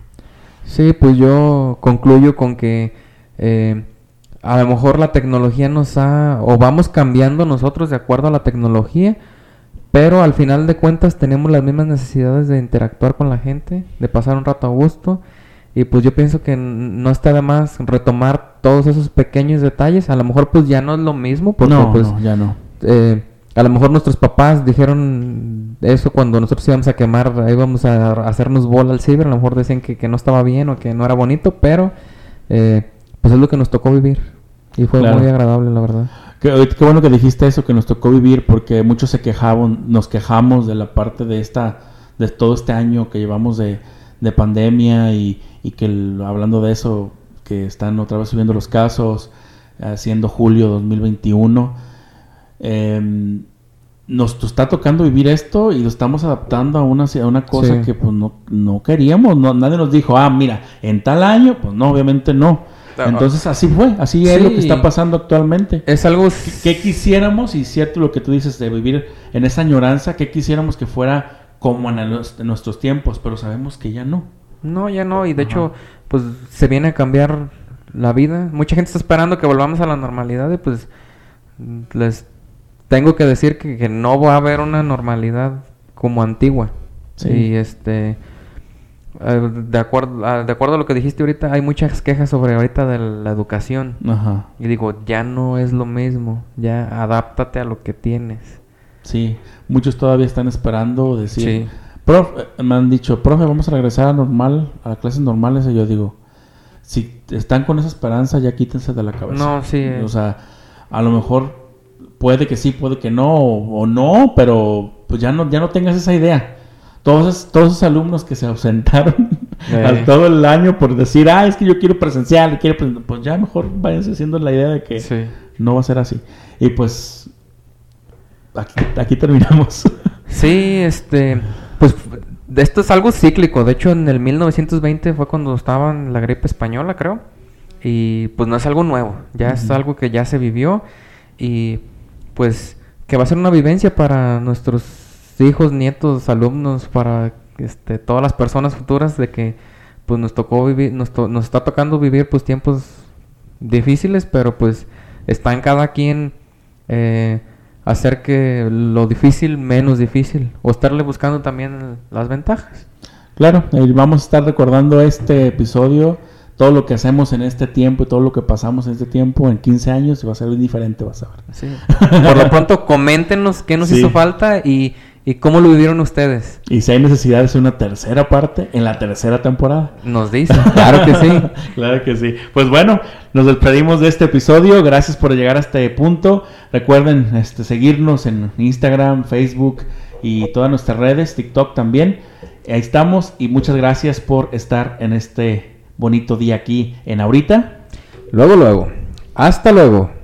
Sí, pues yo concluyo con que eh, a lo mejor la tecnología nos ha, o vamos cambiando nosotros de acuerdo a la tecnología, pero al final de cuentas tenemos las mismas necesidades de interactuar con la gente, de pasar un rato a gusto, y pues yo pienso que no está de más retomar todos esos pequeños detalles, a lo mejor pues ya no es lo mismo, porque no, pues no, ya no. eh, a lo mejor nuestros papás dijeron eso cuando nosotros íbamos a quemar, íbamos a hacernos bola al ciber, a lo mejor decían que, que no estaba bien o que no era bonito, pero eh, pues es lo que nos tocó vivir y fue Claro. muy agradable, la verdad. Qué, qué bueno que dijiste eso que nos tocó vivir porque muchos se quejaban, nos quejamos de la parte de esta, de todo este año que llevamos de, de pandemia y, y que el- hablando de eso, que están otra vez subiendo los casos, eh, siendo julio 2021. eh, nos está tocando vivir esto y lo estamos adaptando a una, a una cosa Sí. que pues no, no queríamos, no, nadie nos dijo, ah, mira, en tal año, pues no, obviamente no. Entonces así fue, así es lo que está pasando actualmente. Es algo... ¿Qué quisiéramos? Y cierto lo que tú dices de vivir en esa añoranza, ¿qué quisiéramos que fuera como en, el- en nuestros tiempos? Pero sabemos que ya no. No, ya no, y de Ajá. hecho, pues se viene a cambiar la vida. Mucha gente está esperando que volvamos a la normalidad y pues les tengo que decir que, que no va a haber una normalidad como antigua. Sí. Y este de, acuerdo, a, de acuerdo a lo que dijiste ahorita, hay muchas quejas sobre ahorita de la educación. Ajá. Y digo, ya no es lo mismo, ya adáptate a lo que tienes. Sí, muchos todavía están esperando decir, Sí. profe, eh, me han dicho, profe, vamos a regresar a normal, a clases normales, y yo digo, si están con esa esperanza, ya quítense de la cabeza. No, sí. O sea, a lo mejor puede que sí, puede que no, o, o no, pero pues ya no, ya no tengas esa idea. Todos, esos- todos esos alumnos que se ausentaron Eh. al todo el año por decir, ah, es que yo quiero presencial, quiero presen-", pues ya mejor váyanse haciendo la idea de que Sí. no va a ser así. Y pues aquí, aquí terminamos. Sí, este, pues esto es algo cíclico. De hecho, en el 1920 fue cuando estaba en la gripe española, creo. Y pues no es algo nuevo, ya es algo que ya se vivió y pues que va a ser una vivencia para nuestros hijos, nietos, alumnos, para este, todas las personas futuras de que pues nos tocó vivir, nos, to- nos está tocando vivir pues tiempos difíciles, pero pues está en cada quien eh, hacer que lo difícil menos difícil o estarle buscando también las ventajas. Claro, y vamos a estar recordando este episodio, todo lo que hacemos en este tiempo y todo lo que pasamos en este tiempo en 15 años y va a ser muy diferente, vas a ver. Sí. Por lo pronto, coméntenos qué nos Sí. hizo falta y, y cómo lo vivieron ustedes. Y si hay necesidad de hacer una tercera parte en la tercera temporada. Nos dicen, claro que sí. claro que sí. Pues bueno, nos despedimos de este episodio. Gracias por llegar a este punto. Recuerden este, seguirnos en Instagram, Facebook y todas nuestras redes, TikTok también. Ahí estamos y muchas gracias por estar en este bonito día aquí en Ahorita. Luego, luego. Hasta luego.